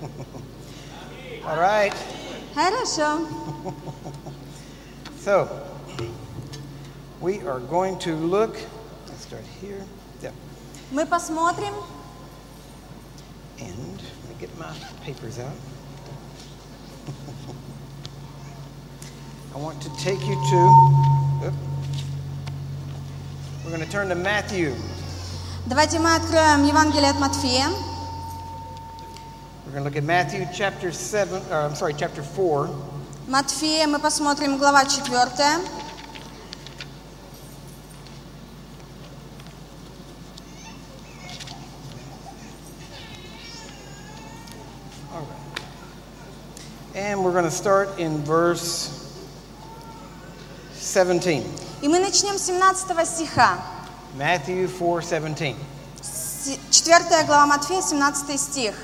All right. Хорошо. So, we are going to look. Let's start here. Yeah. Мы посмотрим. And let me get my papers out. I want to take you to. oop. We're going to turn to Matthew. Давайте мы откроем Евангелие от Матфея. We're going to look at Matthew chapter 7, or I'm sorry, chapter 4. Матфея мы посмотрим глава 4. All right. And we're going to start in verse 17. И мы начнем с 17 стиха. Matthew 4:17. С- 4 глава Матфея, 17 стих.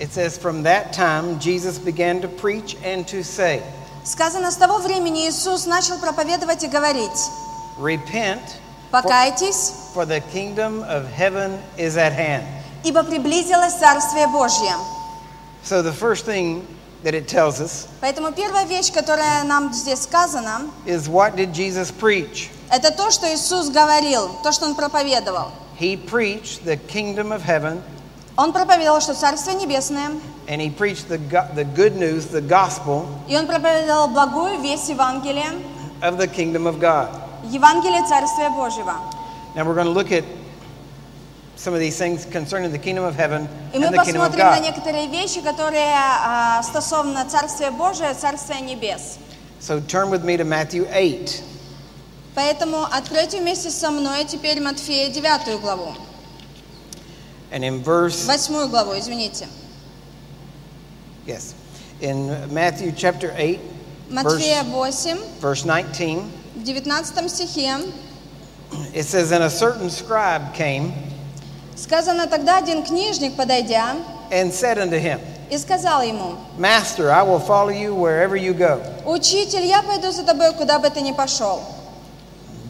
It says from that time Jesus began to preach and to say, Сказано, с того времени Иисус начал проповедовать и говорить, repent for, «Покайтесь, for the kingdom of heaven is at hand. ибо приблизилось Царствие Божье». So the first thing that it tells us Поэтому первая вещь, которая нам здесь сказана, is what did Jesus preach? это то, что Иисус говорил, то, что Он проповедовал. He preached the kingdom of heaven Он проповедовал, что Царствие Небесное, and he preached the the good news, the gospel и Он проповедовал благую весть Евангелия, of the kingdom of God. Евангелие Царствия Божьего. Now we're going to look at some of these things concerning the kingdom of heaven И мы and the kingdom of посмотрим на God. некоторые вещи, которые а, стосовно Царствия Божия, Царствия Небес. So turn with me to Matthew 8. Поэтому откройте вместе со мной теперь Матфея 9 главу. And in verse, Восьмую главу, извините. yes, in Matthew chapter 8, Матфея verse, 8, verse 19, в 19 стихе it says, And a certain scribe came сказано, тогда один книжник, подойдя, and said unto him, и сказал ему, Master, I will follow you wherever you go. «Учитель, я пойду за тобой, куда бы ты ни пошел».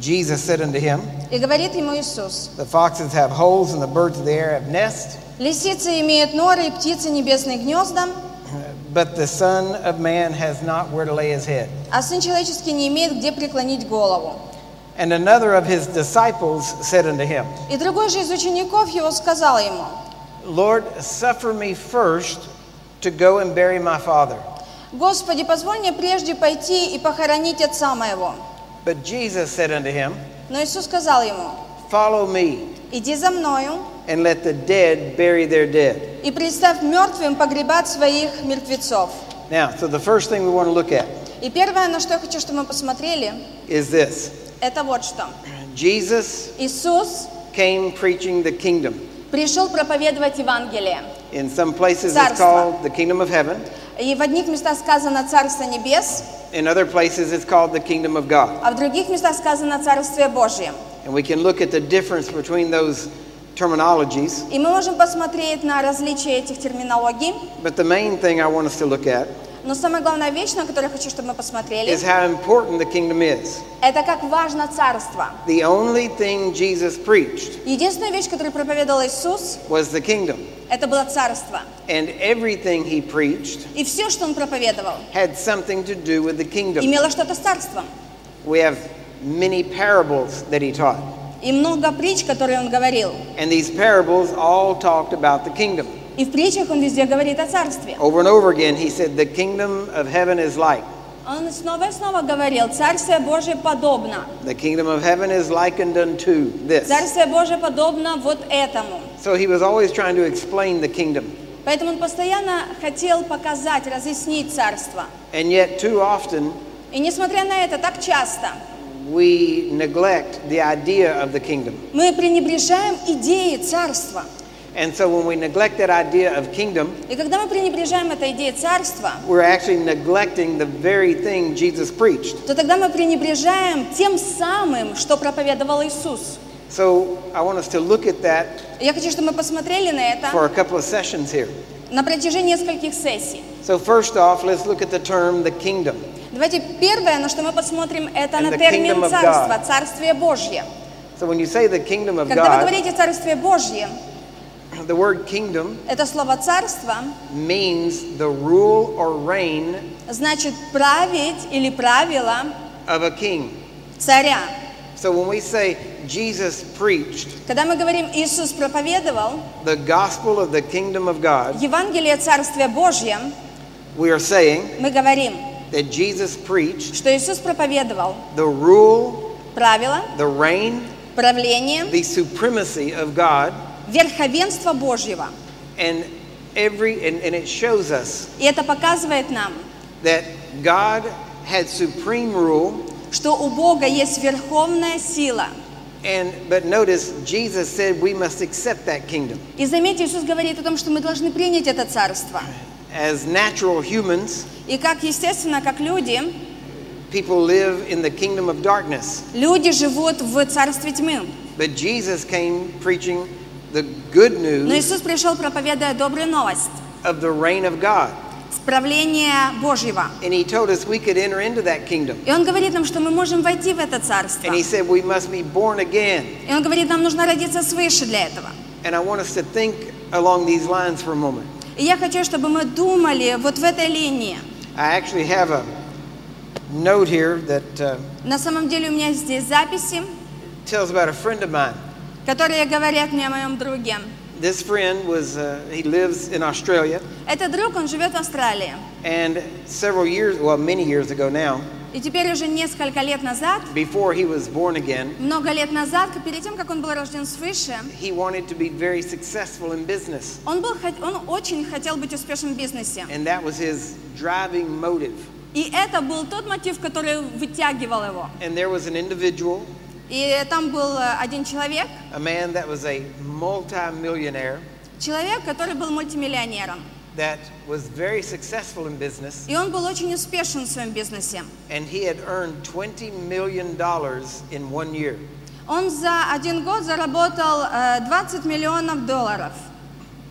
Jesus said unto him, И говорит ему Иисус, The foxes have holes, and the birds of the air have nests, «Лисицы имеют норы, и птицы небесные гнезда, but the Son of Man has not where to lay his head. а Сын Человеческий не имеет где преклонить голову». And another of his disciples said unto him, И другой же из учеников его сказал ему, Lord, suffer me first to go and bury my father. «Господи, позволь мне прежде пойти и похоронить отца моего». But Jesus said unto him, Но Иисус сказал ему, Follow me, «Иди за мною and let the dead bury their dead. и представь мертвым погребать своих мертвецов». Now, so the first thing we want to look at И первое, на что я хочу, чтобы мы посмотрели, is this это вот что. Jesus Иисус came preaching the kingdom. пришел проповедовать Евангелие. In some places, it's Царство. called the kingdom of heaven, И в одних местах сказано «Царство небес», in other places, it's called the kingdom of God. а в других местах сказано «Царствие Божье». And we can look at the difference between those terminologies. И мы можем посмотреть на различия этих терминологий. But the main thing I want us to look at Но самая главная вещь, на которую я хочу, чтобы мы посмотрели, is how important the kingdom is. это как важно царство. The only thing Jesus preached Единственная вещь, которую проповедовал Иисус, was the kingdom. это было царство. And everything he preached И все, что он проповедовал, had something to do with the kingdom. имело что-то с царством. We have many parables that he taught. И много притч, которые он говорил. And these parables all talked about the kingdom. И в притчах он везде говорит о царстве. Over and over again, he said, The kingdom of heaven is like. Он снова и снова говорил, Царствие Божие подобно. The kingdom of heaven is likened unto this. Царствие Божие подобно вот этому. So he was always trying to explain the kingdom. Поэтому он постоянно хотел показать, разъяснить царство. And yet, too often, И несмотря на это, так часто we neglect the idea of the kingdom. мы пренебрежаем идеей царства. And so, when we neglect that idea of kingdom, И когда мы пренебрежаем этой идеей царства, we're actually neglecting the very thing Jesus preached. то тогда мы пренебрежаем тем самым, что проповедовал Иисус. So, I want us to look at that Я хочу, чтобы мы посмотрели на это for a couple of sessions here. на протяжении нескольких сессий. So, first off, let's look at the term the kingdom. Давайте первое, на что мы посмотрим, это And на the термин kingdom of God. Царствие Божье. So, when you say the kingdom of Когда вы God, говорите Царствие Божье, the word kingdom Это слово «царство» means the rule or reign значит править или правило of a king. царя. So when we say Jesus preached Когда мы говорим «Иисус проповедовал», the gospel of the kingdom of God, Евангелие Царствия Божье, we are saying мы говорим, that Jesus preached что Иисус проповедовал the rule, правила, the reign, правление, the supremacy of God, верховенство Божьего. and every and, and it shows us И это показывает нам, that God had supreme rule что у Бога есть верховная сила. and but notice Jesus said we must accept that kingdom И заметьте, Иисус говорит о том, что мы должны принять это царство. as natural humans И как естественно, как люди, people live in the kingdom of darkness люди живут в царстве тьмы. but Jesus came preaching the good Но news Иисус пришел, проповедуя добрую новость, of the reign of God справление Божьего. and he told us we could enter into that kingdom И Он говорит нам, что мы можем войти в это царство. and he said we must be born again И Он говорит, нам нужно родиться свыше для этого. and I want us to think along these lines for a moment И я хочу, чтобы мы думали вот в этой линии. I actually have a note here that uh, На самом деле у меня здесь записи, tells about a friend of mine. Которые говорят мне о моем друге. This friend was, uh, he lives in Australia, Этот друг, он живет в Австралии. and several years, well, many years ago now, И теперь уже несколько лет назад, before he was born again, много лет назад, перед тем, как он был рожден свыше, he wanted to be very successful in business, он, был, он очень хотел быть успешным в бизнесе. and that was his driving motive. И это был тот мотив, который вытягивал его. And there was an individual, И там был э, один человек, a man that was a multi-millionaire, человек, который был мультимиллионером. that was very successful in business, И он был очень успешен в своем бизнесе. and he had earned $20 million in one year. Он за один год заработал э, 20 миллионов долларов.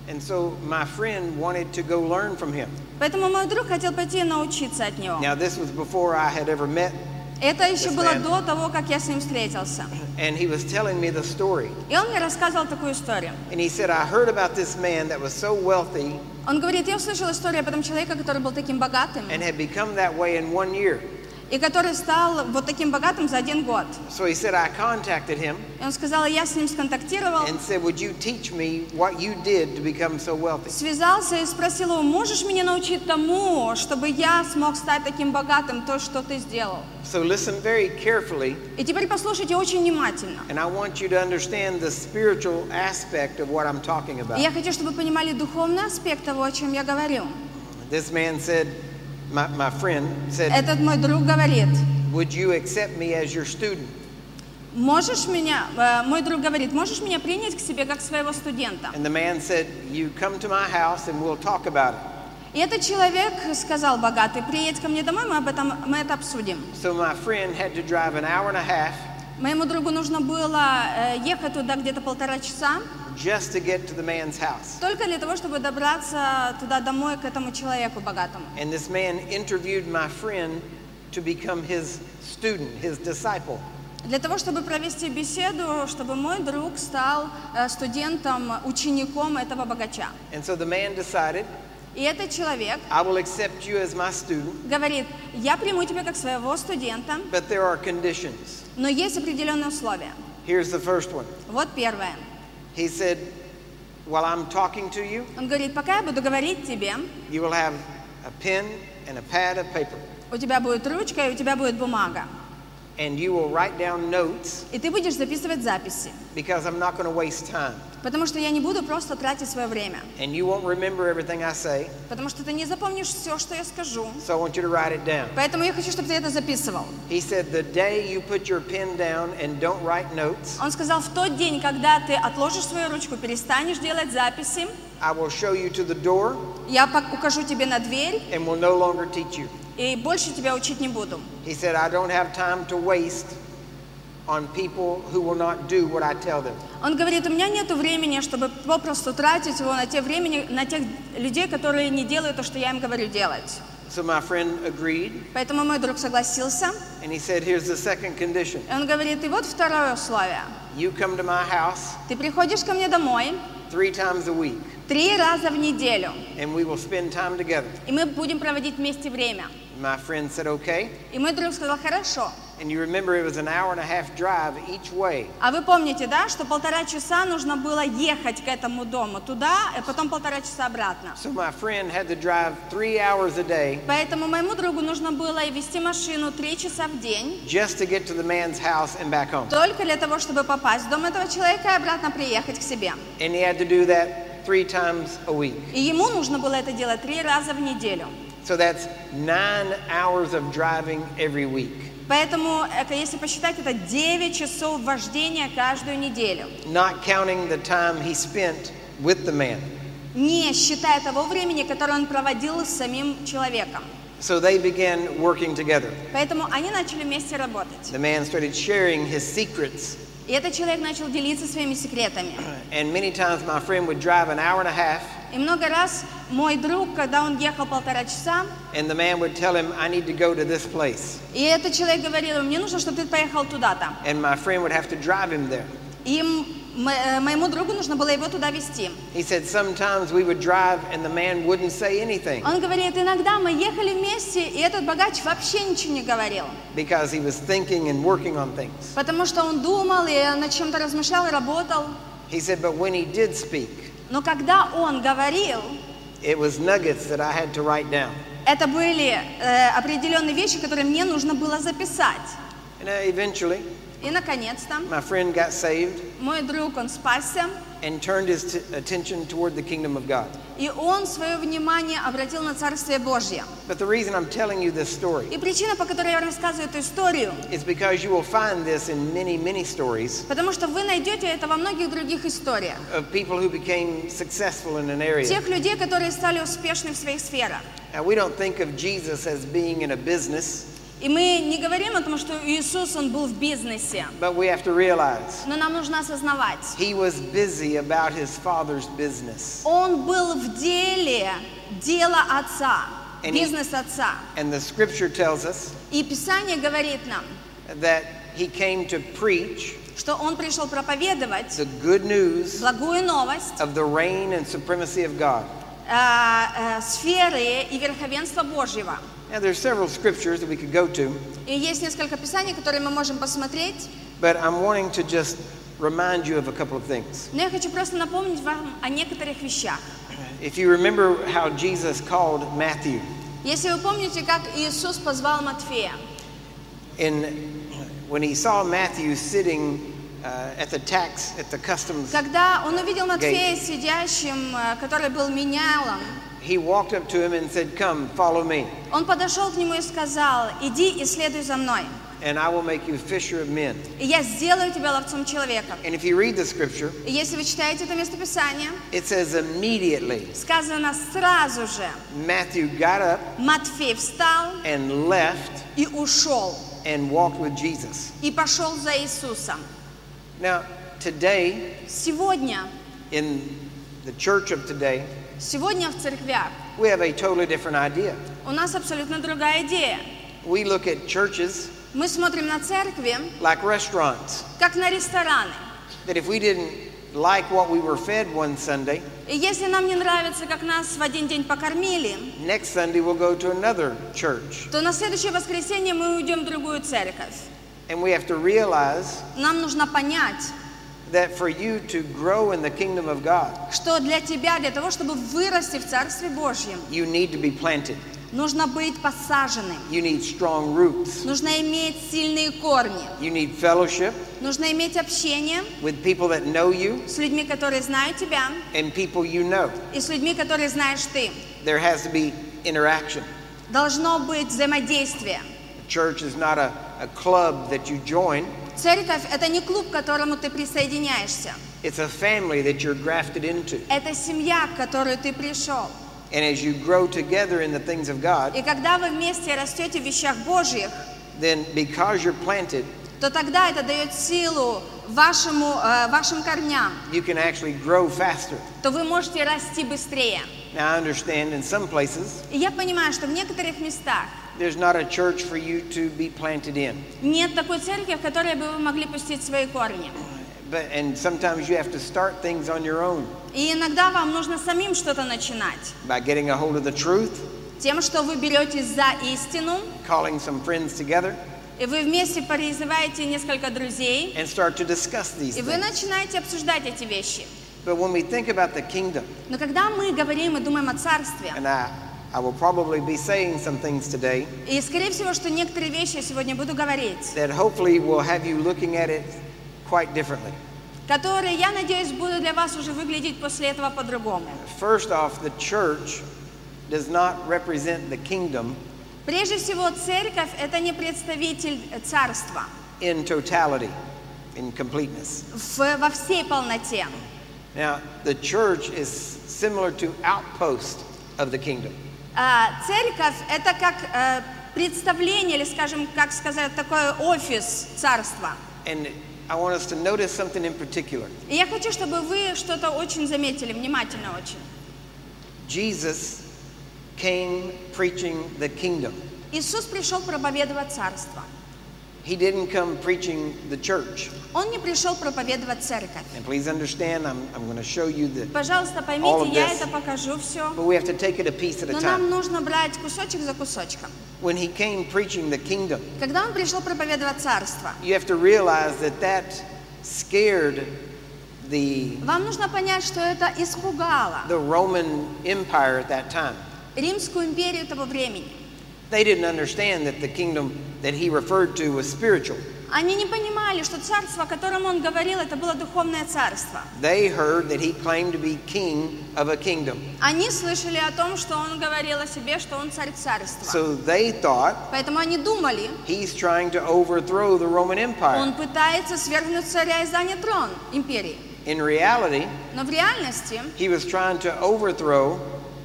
And so my friend wanted to go learn from him. Поэтому мой друг хотел пойти научиться от него. Now, this was before I had ever met, Это еще Yes, было ma'am. до того, как я с ним встретился. and he was telling me the story. И он мне рассказывал такую историю. And he said, I heard about this man that was so wealthy Он говорит, я услышал историю об этом человеке, который был таким богатым, and had become that way in one year. И который стал вот таким богатым за один год. So he said, I contacted him И он сказал, я с ним сконтактировал, and said, Would you teach me what you did to become so wealthy? связался и спросил его, можешь меня научить тому, чтобы я смог стать таким богатым, то, что ты сделал? So listen very carefully, И теперь послушайте очень внимательно. and I want you to understand the spiritual aspect of what I'm talking И about. я хочу, чтобы вы понимали духовный аспект того, о чем я говорю. This man said, my, my friend said, Этот мой друг говорит, Would you accept me as your student? можешь меня, э, мой друг говорит, можешь меня принять к себе как своего студента? And the man said, You come to my house and we'll talk about it. И этот человек сказал богатый, приедь ко мне домой, мы об этом, мы это обсудим. So my friend had to drive an hour and a half Моему другу нужно было э, ехать туда где-то полтора часа, just to get to the man's house. только для того, чтобы добраться туда домой к этому человеку богатому. And this man interviewed my friend to become his student, his disciple. Для того, чтобы провести беседу, чтобы мой друг стал э, студентом, учеником этого богача. And so the man decided, И этот человек I will accept you as my student, говорит, я приму тебя как своего студента, but there are conditions. но есть определенные условия. Here's the first one. Вот первое. He said, While I'm talking to you, Он говорит, пока я буду говорить тебе, you will have a pen and a pad of paper, у тебя будет ручка и у тебя будет бумага. and you will write down notes И ты будешь записывать записи. because I'm not going to waste time. Потому что я не буду просто тратить свое время. And you won't remember everything I say, Потому что ты не запомнишь все, что я скажу. so I want you to write it down. Поэтому я хочу, чтобы ты это записывал. He said, The day you put your pen down and don't write notes, Он сказал, в тот день, когда ты отложишь свою ручку, перестанешь делать записи, I will show you to the door я пок- укажу тебе на дверь and will no longer teach you. И больше тебя учить не буду. He said, I don't have time to waste on people who will not do what I tell them. Он говорит, у меня нет времени, чтобы попросту тратить его на те времени, на тех людей, которые не делают то, что я им говорю делать. So my friend agreed, Поэтому мой друг согласился. and he said, Here's the second condition. И он говорит, и вот второе условие. You come to my house, Ты приходишь ко мне домой, three times a week, три раза в неделю. and we will spend time together. И мы будем проводить вместе время. My friend said, okay. И мой друг сказал, хорошо. And you remember it was an hour and a half drive each way. А вы помните, да, что полтора часа нужно было ехать к этому дому, туда, и потом полтора часа обратно. So my friend had to drive three hours a day Поэтому моему другу нужно было вести машину три часа в день, just to get to the man's house and back home. только для того, чтобы попасть в дом этого человека и обратно приехать к себе. And he had to do that three times a week. И ему нужно было это делать три раза в неделю. So that's nine hours of driving every week. Поэтому, это, если посчитать, это 9 часов вождения каждую неделю. Not counting the time he spent with the man. Не считая того времени, которое он проводил с самим человеком. So they began working together. Поэтому они начали вместе работать. The man started sharing his secrets. И этот человек начал делиться своими секретами. And many times my friend would drive an hour and a half, И много раз мой друг, когда он ехал полтора часа, and the man would tell him, I need to go to this place. и этот человек говорил, мне нужно, чтобы ты поехал туда-то. And my friend would have to drive him there. И э, моему другу нужно было его туда везти. He said sometimes we would drive and the man wouldn't say anything Он говорит, иногда мы ехали вместе, и этот богач вообще ничего не говорил. because he was thinking and working on things. Потому что он думал и над чем-то размышлял и работал. He said, but when he did speak, Но когда он говорил, it was nuggets that I had to write down. это были э, определенные вещи, которые мне нужно было записать. And eventually, И, наконец-то, my friend got saved мой друг, он спасся, and turned his t- attention toward the kingdom of God. и он свое внимание обратил на Царствие Божье. But the reason I'm telling you this story И причина, по которой я рассказываю эту историю, is because you will find this in many, many stories потому что вы найдете это во многих других историях. of people who became successful in an area. Тех людей, которые стали успешны в своих сферах. Now, we don't think of Jesus as being in a business, И мы не говорим о том, что Иисус, Он был в бизнесе. but we have to realize Но нам нужно осознавать, he was busy about his father's business. Он был в деле дела Отца, And бизнес Отца. And the scripture tells us И Писание говорит нам, that he came to preach что Он пришел проповедовать the good news благую новость of the reign and supremacy of God. э, э, сферы и верховенства Божьего. Now, there's several scriptures that we could go to, И есть несколько писаний, которые мы можем посмотреть. but I'm wanting to just remind you of a couple of things. Но я хочу просто напомнить вам о некоторых вещах. If you remember how Jesus called Matthew Если вы помните, как Иисус позвал Матфея, in when he saw Matthew sitting at the tax at the customs, когда он увидел Матфея сидящим, э, который был менялом, he walked up to him and said, "Come, follow me, он подошел к нему и сказал, иди и следуй за мной, and I will make you fisher of men." и я сделаю тебя ловцом человека. And if you read the scripture, И если вы читаете это местописание, it says immediately сказано сразу же, Matthew got up Матфей встал and left и ушел, and walked with Jesus. и пошел за Иисусом. Now, today Сегодня, in the church of today, сегодня в церквях we have a totally different idea. у нас абсолютно другая идея. We look at churches Мы смотрим на церкви, like restaurants. как на рестораны. That if we didn't like what we were fed one Sunday, И если нам не нравится, как нас в один день покормили, next Sunday we'll go to another church. то на следующее воскресенье мы уйдем в другую церковь. And we have to realize Нам нужно понять, that for you to grow in the kingdom of God, что для тебя, для того, чтобы вырасти в Царстве Божьем, you need to be planted. нужно быть посаженным, You need strong roots. нужно иметь сильные корни, You need fellowship нужно иметь общение with people that know you с людьми, которые знают тебя, and people you know. и с людьми, которые знаешь ты. There has to be interaction. Должно быть взаимодействие. Church is not a, a club that you join, Церковь – это не клуб, к которому ты присоединяешься. it's a family that you're grafted into. Это семья, к которой ты пришел. And as you grow together in the things of God, И когда вы вместе растете в вещах Божьих, then because you're planted, то тогда это дает силу вашему, э, вашим корням, you can actually grow faster. то вы можете расти быстрее. Now, I understand in some places, И я понимаю, что в некоторых местах there's not a church for you to be planted in. нет такой церкви, в которой бы вы могли пустить свои корни. But, and sometimes you have to start things on your own И иногда вам нужно самим что-то начинать. by getting a hold of the truth, Тем, что вы беретесь за истину, calling some friends together, и вы вместе призываете несколько друзей, and start to discuss these и вы начинаете обсуждать эти вещи. But when we think about the kingdom, Но когда мы говорим и думаем о царстве, and I, I will probably be saying some things today и скорее всего, что некоторые вещи я сегодня буду говорить, that hopefully will have you looking at it quite differently. которые, я надеюсь, будут для вас уже выглядеть после этого по-другому. First off, the church does not represent the kingdom Прежде всего, церковь – это не представитель царства in totality, in completeness. в- во всей полноте. Now, the church is similar to outpost of the kingdom. А, Церковь – это как э, представление, или, скажем, как сказать, такой офис царства. And I want us to notice something in particular. И я хочу, чтобы вы что-то очень заметили, внимательно очень. Jesus came preaching the kingdom. Иисус пришел проповедовать царство. He didn't come preaching the church. Он не пришел проповедовать церковь. And please understand, I'm, I'm going to show you the. Пожалуйста, All поймите, of я this. это покажу все. But we have to take it a piece at a Но нам time. нужно брать кусочек за кусочком. When he came preaching the kingdom, Когда он пришел проповедовать царство, you have to realize that that scared the, вам нужно понять, что это испугало the Roman Empire at that time. Римскую империю того времени. They didn't understand that the kingdom that he referred to was spiritual. Они не понимали, что царство, о котором он говорил, это было духовное царство. They heard that he claimed to be king of a kingdom. Они слышали о том, что он говорил о себе, что он царь царства. So they thought Поэтому они думали, he's trying to overthrow the Roman Empire. он пытается свергнуть царя и занять трон империи. In reality, Но в реальности he was trying to overthrow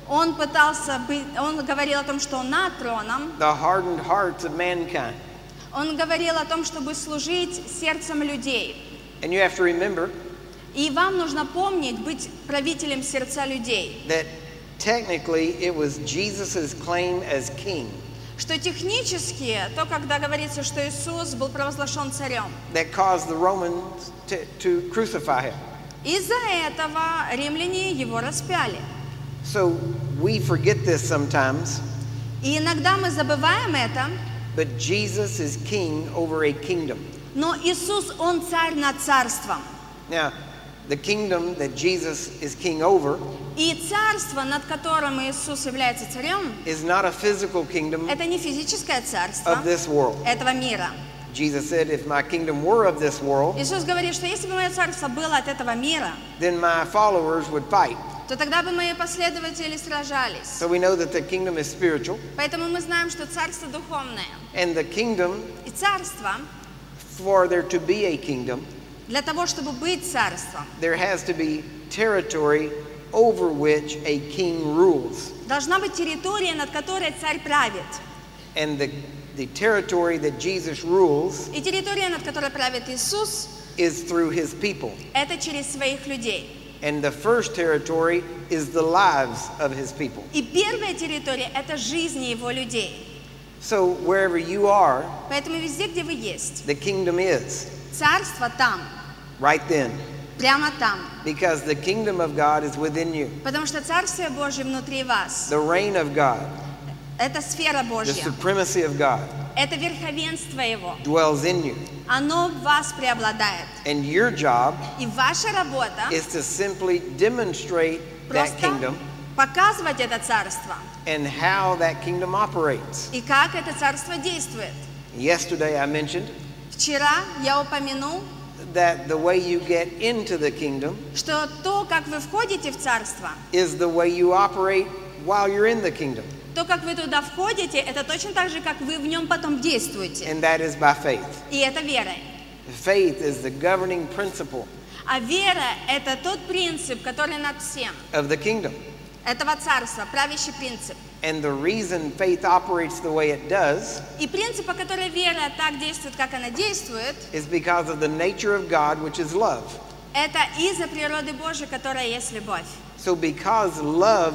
он пытался быть, он говорил о том, что он над троном, the hardened hearts of mankind. он говорил о том, чтобы служить сердцем людей. And you have to remember И вам нужно помнить, быть правителем сердца людей. that technically it was Jesus' claim as king Что технически, то, когда говорится, что Иисус был провозглашен царем, that caused the Romans to, to crucify him. из-за этого римляне его распяли. So we forget this sometimes, И иногда мы забываем это, but Jesus is king over a kingdom. но Иисус, Он царь над царством. Now, the kingdom that Jesus is king over И царство, над которым Иисус является царем, is not a physical kingdom это не физическое царство of this world. этого мира. Jesus said, If my kingdom were of this world, Иисус говорит, что если бы мое царство было от этого мира, then my followers would fight. То тогда бы мои последователи сражались. So we know that the kingdom is spiritual, Поэтому мы знаем, что царство духовное. and the kingdom, И царство, for there to be a kingdom, для того, чтобы быть царством, there has to be territory over which a king rules. должна быть территория, над которой царь правит. And the, the territory that Jesus rules И территория, над которой правит Иисус, is through his people. это через своих людей. And the first territory is the lives of his people. И первая территория – это жизни его людей. So wherever you are, Поэтому везде, где вы есть, the kingdom is царство там, right then. прямо там. Because the kingdom of God is within you. Потому что Царствие Божье внутри вас. The reign of God, Это сфера the Божья. supremacy of God Это верховенство Его. dwells in you. Оно в вас преобладает. And your job И ваша работа is to simply demonstrate that kingdom показывать это царство. and how that kingdom operates. И как это царство действует. Yesterday I mentioned Вчера я упомянул, that the way you get into the kingdom что то, как вы входите в царство, is the way you operate while you're in the kingdom, то, как вы туда входите, это точно так же, как вы в нем потом действуете. and that is by faith. И это верой. Faith is the governing principle А вера – это тот принцип, который над всем. of the kingdom. Этого царства, правящий принцип. And the reason faith operates the way it does И принцип, по которой вера так действует, как она действует, is because of the nature of God, which is love. это из-за природы Божьей, которая есть любовь. So, because love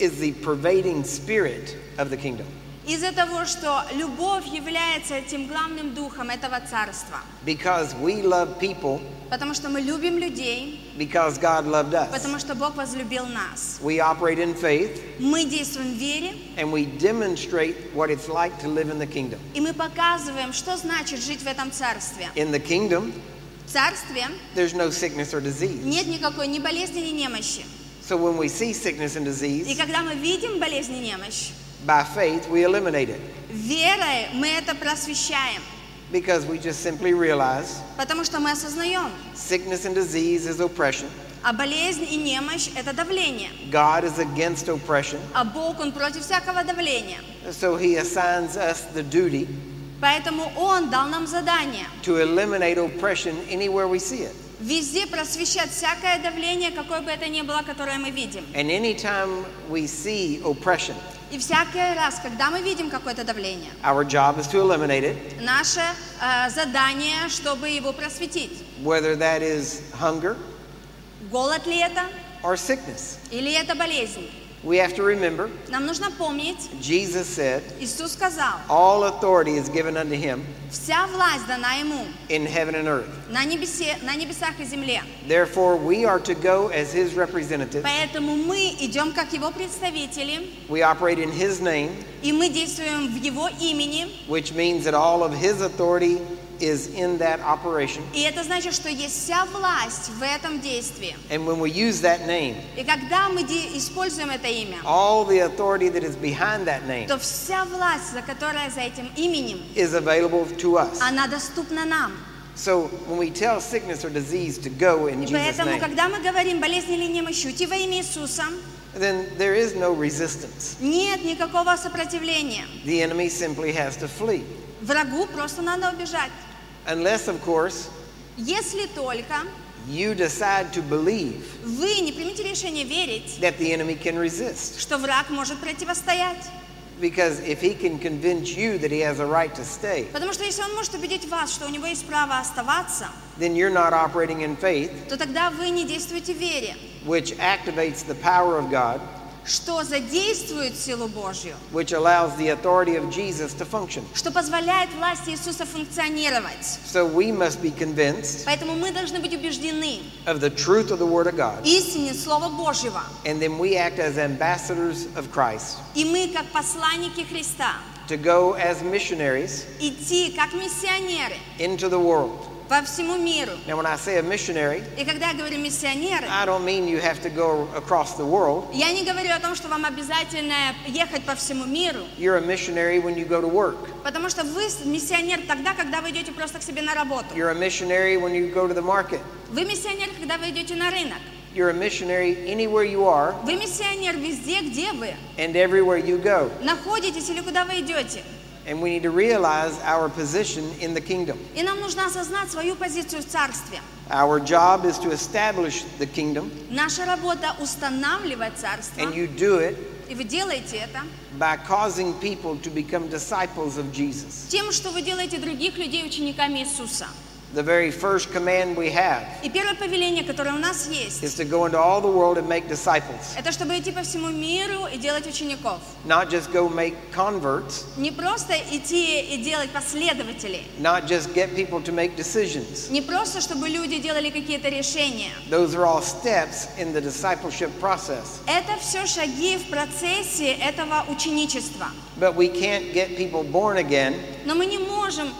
is the pervading spirit of the kingdom, Из-за того, что любовь является этим главным духом этого царства. Because we love people Потому что мы любим людей, because God loved us. потому что Бог возлюбил нас. We operate in faith Мы действуем в вере, and we demonstrate what it's like to live in the kingdom. и мы показываем, что значит жить в этом царстве. In the kingdom, В царстве there's no sickness or disease. нет никакой ни болезни, ни немощи. So when we see sickness and И disease, когда мы видим болезнь и немощь, by faith we eliminate it верой мы это просвещаем, because we just simply realize потому что мы осознаем, sickness and disease is oppression. а болезнь и немощь – это давление. God is against oppression. А Бог, Он против всякого давления. So he assigns us the duty Поэтому Он дал нам задание to eliminate oppression anywhere we see it. Везде просвещать всякое давление, какое бы это ни было, которое мы видим. And anytime we see oppression, И всякий раз, когда мы видим какое-то давление, our job is to eliminate it, наше э, задание, чтобы его просветить. whether that is hunger Голод ли это or sickness. или это болезнь? We have to remember, Нам нужно помнить, Jesus said, Иисус сказал, All authority is given unto him вся власть дана Ему in heaven and earth. на, небесе, на небесах и земле. Therefore, we are to go as his representatives. Поэтому мы идем как Его представители, We operate in his name, и мы действуем в Его имени. which means that all of his authority is in that operation. И это значит, что есть вся власть в этом действии. And when we use that name, И когда мы используем это имя, all the authority that is behind that name то вся власть, за которая за этим именем, is available to us. она доступна нам. So when we tell sickness or disease to go in Jesus' поэтому, name, когда мы говорим болезнь или немощь, уйти во имя Иисуса, then there is no resistance. нет никакого сопротивления. The enemy simply has to flee. Врагу просто надо убежать. Unless, of course, Если только you decide to believe вы не примете решение верить, that the enemy can resist. что враг может противостоять. Because if he can convince you that he has a right to stay, Потому что если он может убедить вас, что у него есть право оставаться, then you're not operating in faith, то тогда вы не действуете в вере, which activates the power of God, что задействует силу Божью, which allows the authority of Jesus to function. что позволяет власти Иисуса функционировать. So we must be convinced Поэтому мы должны быть убеждены of the truth of the Word of God, истине Слова Божьего. and then we act as ambassadors of Christ И мы, как посланники Христа, to go as missionaries идти как миссионеры into the world. по всему миру. Now, when I say a missionary, И когда я говорю миссионеры, I don't mean you have to go across the world. я не говорю о том, что вам обязательно ехать по всему миру, You're a missionary when you go to work. потому что вы миссионер тогда, когда вы идете просто к себе на работу. You're a missionary when you go to the market. Вы миссионер, когда вы идете на рынок. You're a missionary anywhere you are Вы миссионер везде, где вы and everywhere you go. находитесь или куда вы идете. And we need to realize our position in the kingdom. И нам нужно осознать свою позицию в царстве. Our job is to establish the kingdom, Наша работа устанавливать царство. and you do it И вы делаете это by causing people to become disciples of Jesus. тем, что вы делаете других людей учениками Иисуса. The very first command we have И первое повеление, которое у нас есть, is to go into all the world and make disciples, это чтобы идти по всему миру и делать учеников. not just go make converts, Не просто идти и делать последователей. not just get people to make decisions. Не просто, чтобы люди делали какие-то решения. Those are all steps in the discipleship process. Это все шаги в процессе этого ученичества. But we can't get people born again Но мы не можем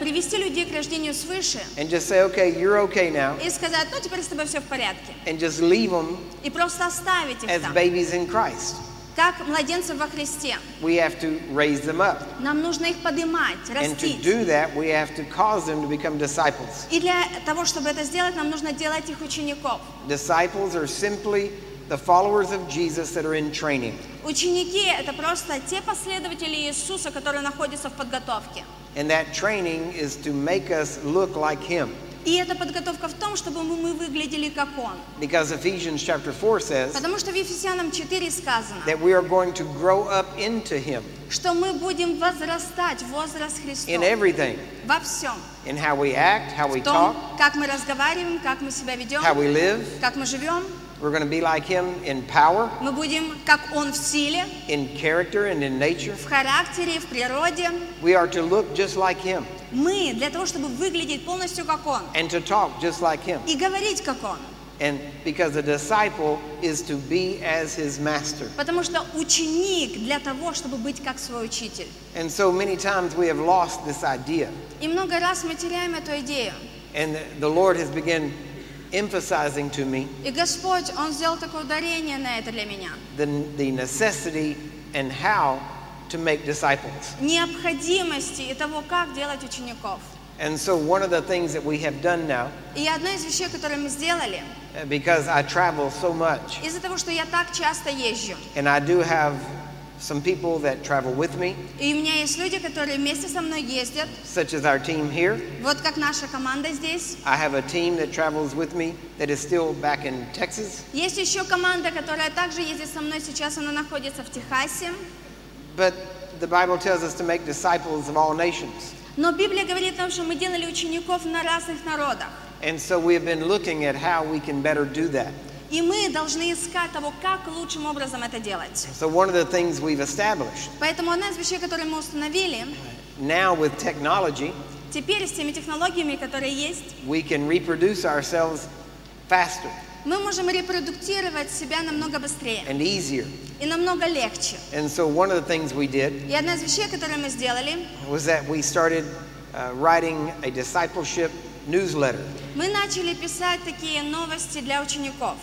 привести людей к рождению свыше and just say, okay, you're okay now, и сказать, ну теперь с тобой все в порядке. and just leave them И просто оставить их as там, babies in Christ. как младенцев во Христе. We have to raise them up. Нам нужно их поднимать, And to растить. do that, we have to cause them to become disciples. И для того, чтобы это сделать, нам нужно делать их учеников. Disciples are simply the followers of Jesus that are in training. Ученики – это просто те последователи Иисуса, которые находятся в подготовке. And that training is to make us look like Him. И эта подготовка в том, чтобы мы, мы выглядели как Он. Because Ephesians chapter 4 says Потому что в Ефесянам 4 сказано, that we are going to grow up into Him что мы будем возрастать в возраст Христов in everything во всем. in how we act, how we В том, talk, как мы разговариваем, как мы себя ведем, how we live, как мы живем, We're going to be like him in power, Мы будем, как Он в силе, in character, and in nature. в характере, в природе. We are to look just like him Мы для того, чтобы выглядеть полностью как Он and to talk just like him. и говорить как Он. And because a disciple is to be as his master. Потому что ученик для того, чтобы быть как свой учитель. And so many times we have lost this idea. И много раз мы теряем эту идею. And the Lord has begun emphasizing to me И Господь, Он сделал такое ударение на это для меня. the, the necessity and how to make disciples. Необходимости и того, как делать учеников. And so one of the things that we have done now, И одна из вещей, которые мы сделали, uh, because I travel so much, из-за того, что я так часто езжу, and I do have some people that travel with me, и у меня есть люди, которые вместе со мной ездят, such as our team here. вот как наша команда здесь. I have a team that travels with me that is still back in Texas. Есть еще команда, которая также ездит со мной, сейчас она находится в Техасе. But the Bible tells us to make disciples of all nations. Но Библия говорит нам, что мы делали учеников на разных народах. And so we have been looking at how we can better do that. И мы должны искать того, как лучшим образом это делать. So one of the things we've established Поэтому одна из вещей, которые мы установили, now with technology, теперь с теми технологиями, которые есть, we can reproduce ourselves faster мы можем репродуктировать себя намного быстрее and easier. и намного легче. And so one of the things we did И одна из вещей, которые мы сделали, was that we started uh, writing a discipleship newsletter мы начали писать такие новости для учеников,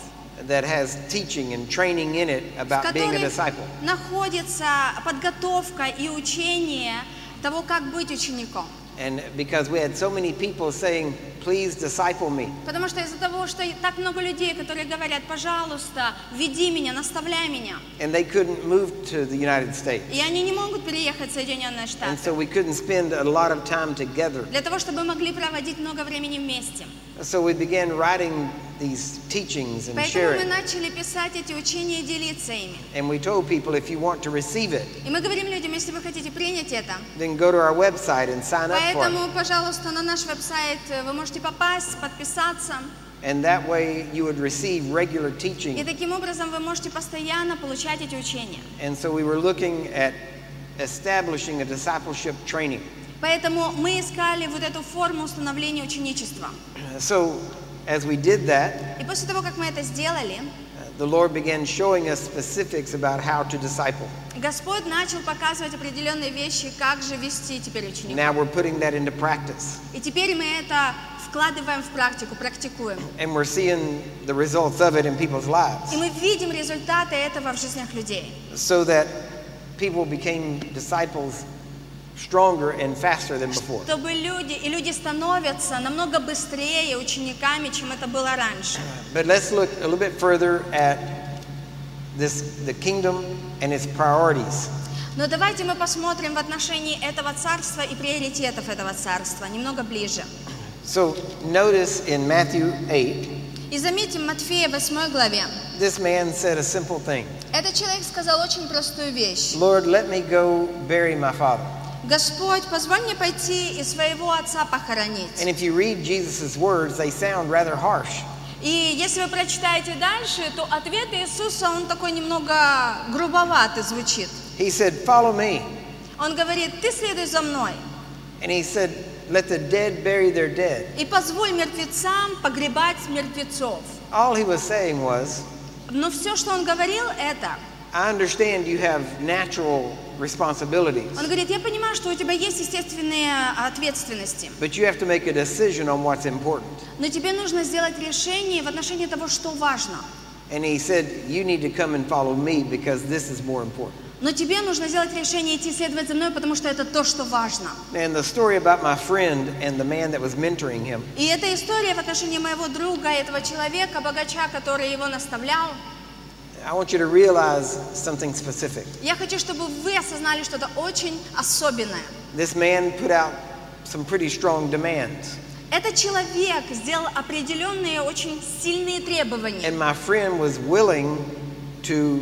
that has teaching and training in it в about being a которых disciple. находится подготовка и учение того, как быть учеником. And because we had so many people saying, please disciple me. Потому что из-за того, что так много людей, которые говорят, пожалуйста, веди меня, наставляй меня. And they couldn't move to the United States. И они не могут переехать в Соединенные And Штаты. so we couldn't spend a lot of time together. Для того, чтобы могли проводить много времени вместе. So we began writing these teachings and Поэтому мы начали писать эти учения и делиться ими. And we told people if you want to receive it, И мы говорим людям, если вы хотите принять это, then go to our website and sign up for it. поэтому, пожалуйста, на наш веб-сайт э, вы можете попасть, подписаться. And that way you would receive regular И teaching. таким образом вы можете постоянно получать эти учения. And so we were looking at establishing a discipleship training. Поэтому мы искали вот эту форму установления ученичества. So as we did that, И после того, как мы это сделали, uh, the Lord began showing us specifics about how to disciple. Господь начал показывать определенные вещи, как же вести теперь учеников. Now we're putting that into practice. И теперь мы это вкладываем в практику, практикуем. And we're seeing the results of it in people's lives. И мы видим результаты этого в жизнях людей. So that people became disciples stronger and faster than before. Чтобы люди, и люди становятся намного быстрее учениками, чем это было раньше. But let's look a little bit further at this the kingdom and its priorities. Но давайте мы посмотрим в отношении этого царства и приоритетов этого царства немного ближе. So notice in Matthew 8, И заметим Матфея 8 главе. this man said a simple thing. Этот человек сказал очень простую вещь. Lord, let me go bury my father. Господь, позволь мне пойти и своего отца And похоронить. if you read Jesus' words, they sound rather harsh. И если вы прочитаете дальше, то ответ Иисуса, он такой немного грубоватый звучит. He said, Follow me. Он говорит, ты следуй за мной. And he said, Let the dead bury their dead. И позволь мертвецам погребать мертвецов. All he was saying was, Но все, что он говорил, это. I understand you have natural responsibilities, Он говорит, я понимаю, что у тебя есть естественные ответственности, but you have to make a decision on what's important. но тебе нужно сделать решение в отношении того, что важно. And he said, You need to come and follow me because this is more important. Но тебе нужно сделать решение идти следовать за мной, потому что это то, что важно. And the story about my friend and the man that was mentoring him, И эта история в отношении моего друга, этого человека, богача, который его наставлял, I want you to realize something specific. я хочу, чтобы вы осознали что-то очень особенное. This man put out some pretty strong demands. Этот человек сделал определенные очень сильные требования. And my friend was willing to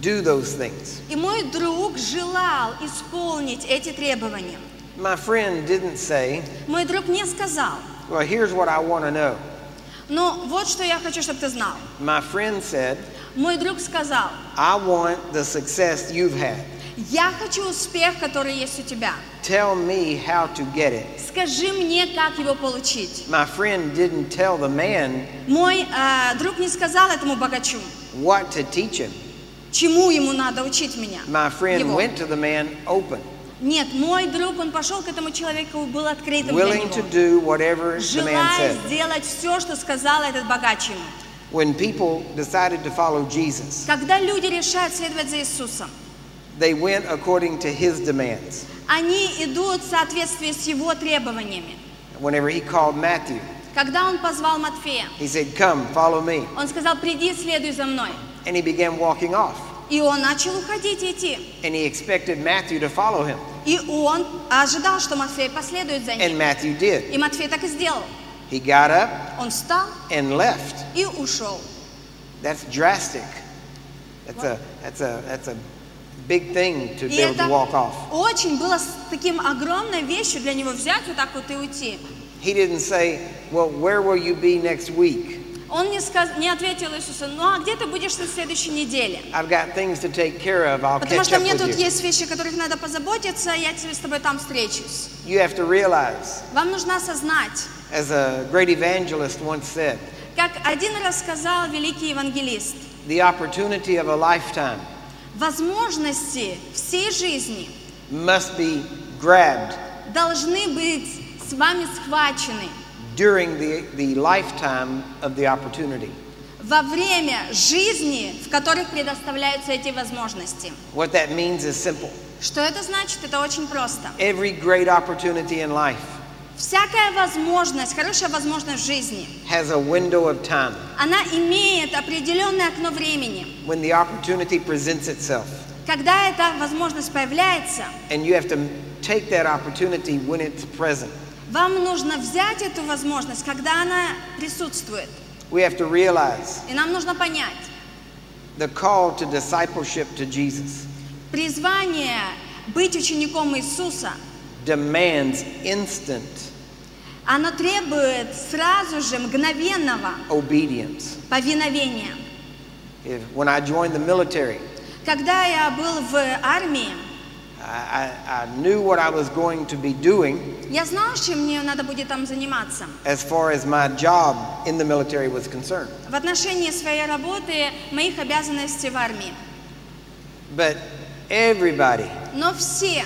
do those things. И мой друг желал исполнить эти требования. My friend didn't say, Мой друг не сказал, Well, here's what I want to know. Но вот что я хочу, чтобы ты знал. My friend said, Мой друг сказал, I want the success you've had. я хочу успех, который есть у тебя. Tell me how to get it. Скажи мне, как его получить. My friend didn't tell the man Мой э, друг не сказал этому богачу, what to teach him. чему ему надо учить меня. My friend Его. went to the man open, Нет, мой друг, он пошел к этому человеку, был открытым для willing to него. do whatever the man Желая said. сделать все, что сказал этот богач ему. When people decided to follow Jesus, Когда люди решают следовать за Иисусом, they went according to his demands. они идут в соответствии с его требованиями. Whenever he called Matthew, Когда он позвал Матфея, he said, Come, follow me. он сказал, приди, следуй за мной. And he began walking off. И он начал уходить и идти. And he expected Matthew to follow him. И он ожидал, что Матфей последует за And ним. Matthew did. И Матфей так и сделал. He got up Он встал and left. и ушел. That's drastic. That's a, that's a, that's a big thing to И be able to walk off. очень было таким огромной вещью для него взять вот так вот и уйти. He didn't say, Well, where will you be next week? Он не, сказ... не ответил Иисусу, ну а где ты будешь на следующей неделе? I've got things to take care of. I'll Потому catch что up мне with тут you. есть вещи, о которых надо позаботиться, я тебе с тобой там встречусь. You have to realize, Вам нужно осознать, as a great evangelist once said, как один раз сказал великий евангелист, the opportunity of a lifetime возможности всей жизни must be grabbed должны быть с вами схвачены during the, the lifetime of the opportunity. во время жизни, в которых предоставляются эти возможности. What that means is simple. Что это значит? Это очень просто. Every great opportunity in life Всякая возможность, хорошая возможность в жизни, has a window of time она имеет определенное окно времени. when the opportunity presents itself. Когда эта возможность появляется, And you have to take that opportunity when it's present. вам нужно взять эту возможность, когда она присутствует. We have to realize И нам нужно понять, the call to discipleship to Jesus призвание быть учеником Иисуса, demands instant оно требует сразу же мгновенного obedience. повиновения. If, when I joined the military, Когда я был в армии, I, I, I knew what I was going to be doing я знал, чем мне надо будет там заниматься. as far as my job in the military was concerned. В отношении своей работы, моих обязанностей в армии. But everybody Но все,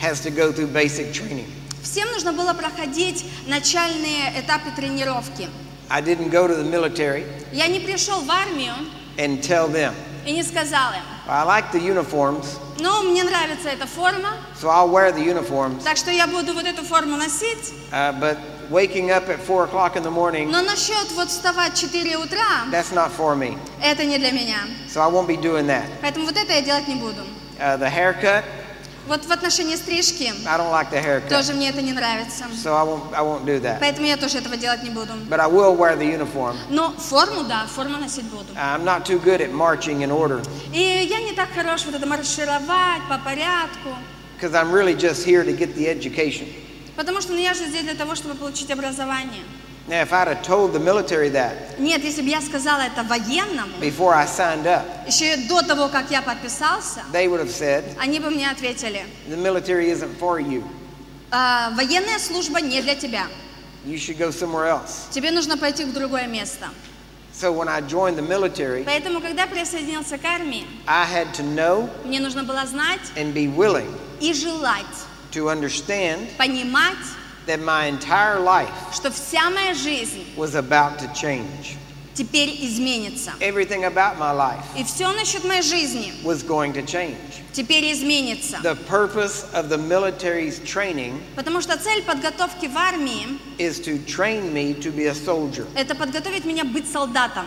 has to go through basic training. всем нужно было проходить начальные этапы тренировки. I didn't go to the military Я не пришел в армию and tell them, и не сказал им, I like the uniforms, ну, мне нравится эта форма, so I'll wear the uniforms. так что я буду вот эту форму носить. Uh, but waking up at 4 o'clock in the morning, Но насчет вот вставать в 4 утра, that's not for me. это не для меня. So I won't be doing that. Поэтому вот это я делать не буду. Uh, the haircut, Вот в отношении стрижки I don't like the haircut. тоже мне это не нравится. So I won't, I won't do that. Поэтому я тоже этого делать не буду. But I will wear the uniform. Но форму, да, форму носить буду. I'm not too good at marching in order И я не так хорош вот это маршировать по порядку. because I'm really just here to get the education. Потому что ну, я же здесь для того, чтобы получить образование. Now, if I'd have told the military that Нет, если бы я сказала это военному, before I signed up, еще до того, как я подписался, they would have said, они бы мне ответили, the military isn't for you. «А, военная служба не для тебя. You should go somewhere else. Тебе нужно пойти в другое место. So when I joined the military, Поэтому, когда присоединился к армии, I had to know мне нужно было знать and be willing и желать, to understand понимать, that my entire life что вся моя жизнь was about to change. теперь изменится. Everything about my life И все насчет моей жизни was going to change. теперь изменится. The purpose of the military's training Потому что цель подготовки в армии is to train me to be a soldier, – это подготовить меня быть солдатом.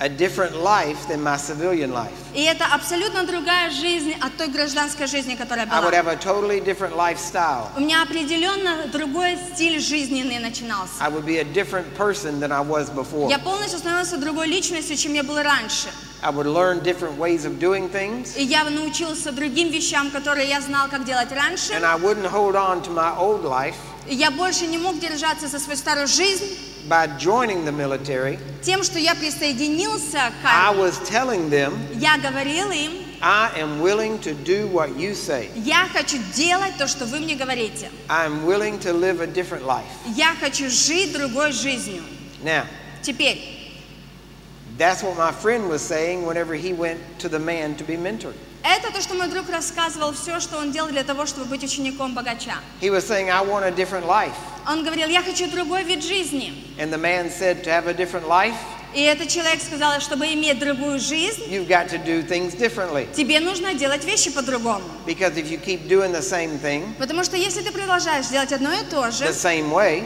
A different life than my civilian life. И это абсолютно другая жизнь от той гражданской жизни, которая I would была. have a totally different lifestyle. У меня определенно другой стиль жизненный начинался. I would be a different person than I was before. Я полностью становился другой личностью, чем я был раньше. I would learn different ways of doing things, И я научился другим вещам, которые я знал, как делать раньше. and I wouldn't hold on to my old life И я больше не мог держаться за свою старую жизнь, by joining the military, тем, что я присоединился к I армии, was telling them, я говорил им, I am willing to do what you say. я хочу делать то, что вы мне говорите. I'm willing to live a different life. Я хочу жить другой жизнью. Now, Теперь, that's what my friend was saying whenever he went to the man to be mentored. Это то, что мой друг рассказывал, все, что он делал для того, чтобы быть учеником богача. He was saying, I want a different life. Он говорил, я хочу другой вид жизни. And the man said, To have a different life, И этот человек сказал, чтобы иметь другую жизнь, you've got to do things differently. тебе нужно делать вещи по-другому. Because if you keep doing the same thing Потому что если ты продолжаешь делать одно и то же, the same way,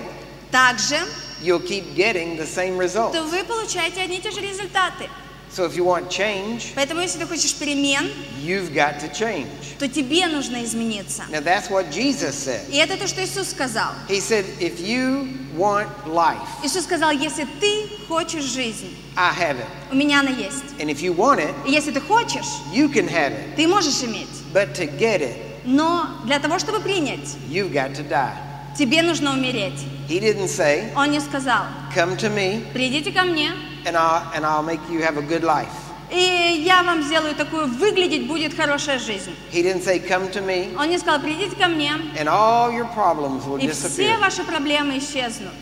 так же, you'll keep getting the same result. то вы получаете одни и те же результаты. So if you want change, Поэтому если ты хочешь перемен, you've got to change. то тебе нужно измениться. Now that's what Jesus said. И это то, что Иисус сказал. He said, If you want life, Иисус сказал, если ты хочешь жизнь, I have it. у меня она есть. And if you want it, И если ты хочешь, you can have it. ты можешь иметь. But to get it, Но для того, чтобы принять, you've got to die. тебе нужно умереть. He didn't say, Он не сказал, Come to me придите ко мне, and I'll, and I'll make you have a good life. и я вам сделаю такую, выглядеть будет хорошая жизнь. He didn't say, Come to me Он не сказал, придите ко мне, and all your problems will и все disappear. ваши проблемы исчезнут.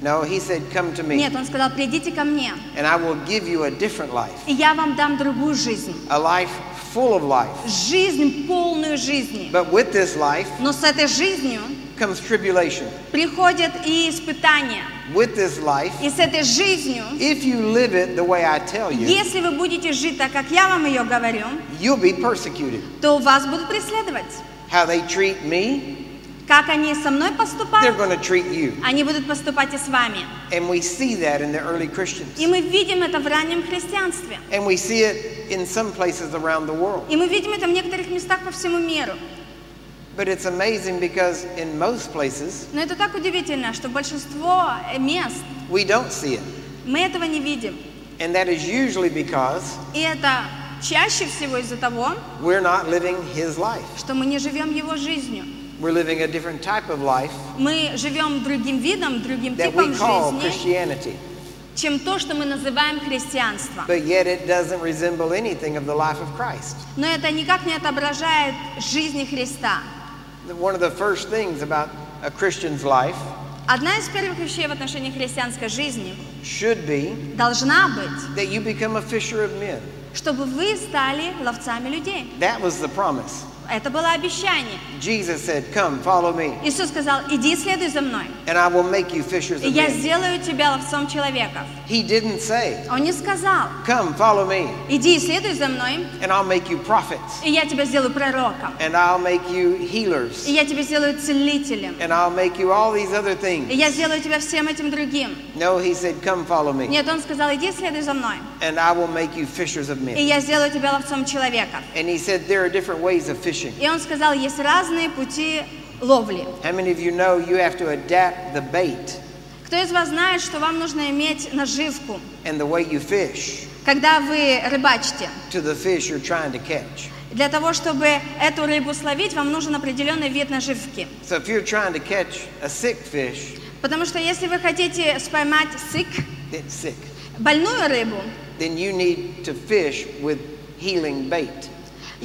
No, he said, Come to me Нет, он сказал, придите ко мне, and I will give you a different life, и я вам дам другую жизнь. a life full of life. Жизнь, полную жизни. But with this life Но с этой жизнью comes tribulation. приходят и испытания. With this life, И с этой жизнью, if you live it the way I tell you, если вы будете жить так, как я вам ее говорю, you'll be persecuted. то вас будут преследовать. How they treat me, Как они со мной they're поступают, going to treat you. они будут поступать и с вами. And we see that in the early Christians. И мы видим это в раннем христианстве. And we see it in some places around the world. И мы видим это в некоторых местах по всему миру. But it's amazing because in most places, Но это так удивительно, что большинство мест we don't see it. мы этого не видим. And that is usually because И это чаще всего из-за того, we're not living His life. что мы не живем его жизнью. We're living a different type of life Мы живем другим видом, другим that we типом call жизни, Christianity. чем то, что мы называем христианство. But yet it doesn't resemble anything of the life of Christ. Но это никак не отображает жизни Христа. One of the first things about a Christian's life Одна из первых вещей в отношении христианской жизни should be должна быть, that you become a fisher of men. чтобы вы стали ловцами людей. That was the promise. Это было обещание. Jesus said, Come, follow me, Иисус сказал, иди следуй за мной, and I will make you fishers и of я men. сделаю тебя ловцом человеков. He didn't say, Он не сказал, Come, follow me, иди и следуй за мной, and I'll make you prophets, и я тебя сделаю пророком, and I'll make you и healers, я тебя сделаю целителем, and I'll make you all these other и things. я сделаю тебя всем этим другим. No, he said, Come, follow me, Нет, он сказал, иди следуй за мной, and I will make you fishers of и men. я сделаю тебя ловцом человека. And he said, There are different ways of fishing. И он сказал, есть разные пути ловли. How many of you know you have to adapt the bait Кто из вас знает, что вам нужно иметь наживку, and the way you fish когда вы рыбачите? to the fish you're trying to catch? Для того, чтобы эту рыбу словить, вам нужен определенный вид наживки. So if you're trying to catch a sick fish, Потому что если вы хотите споймать it's sick, больную рыбу, then you need to fish with healing bait.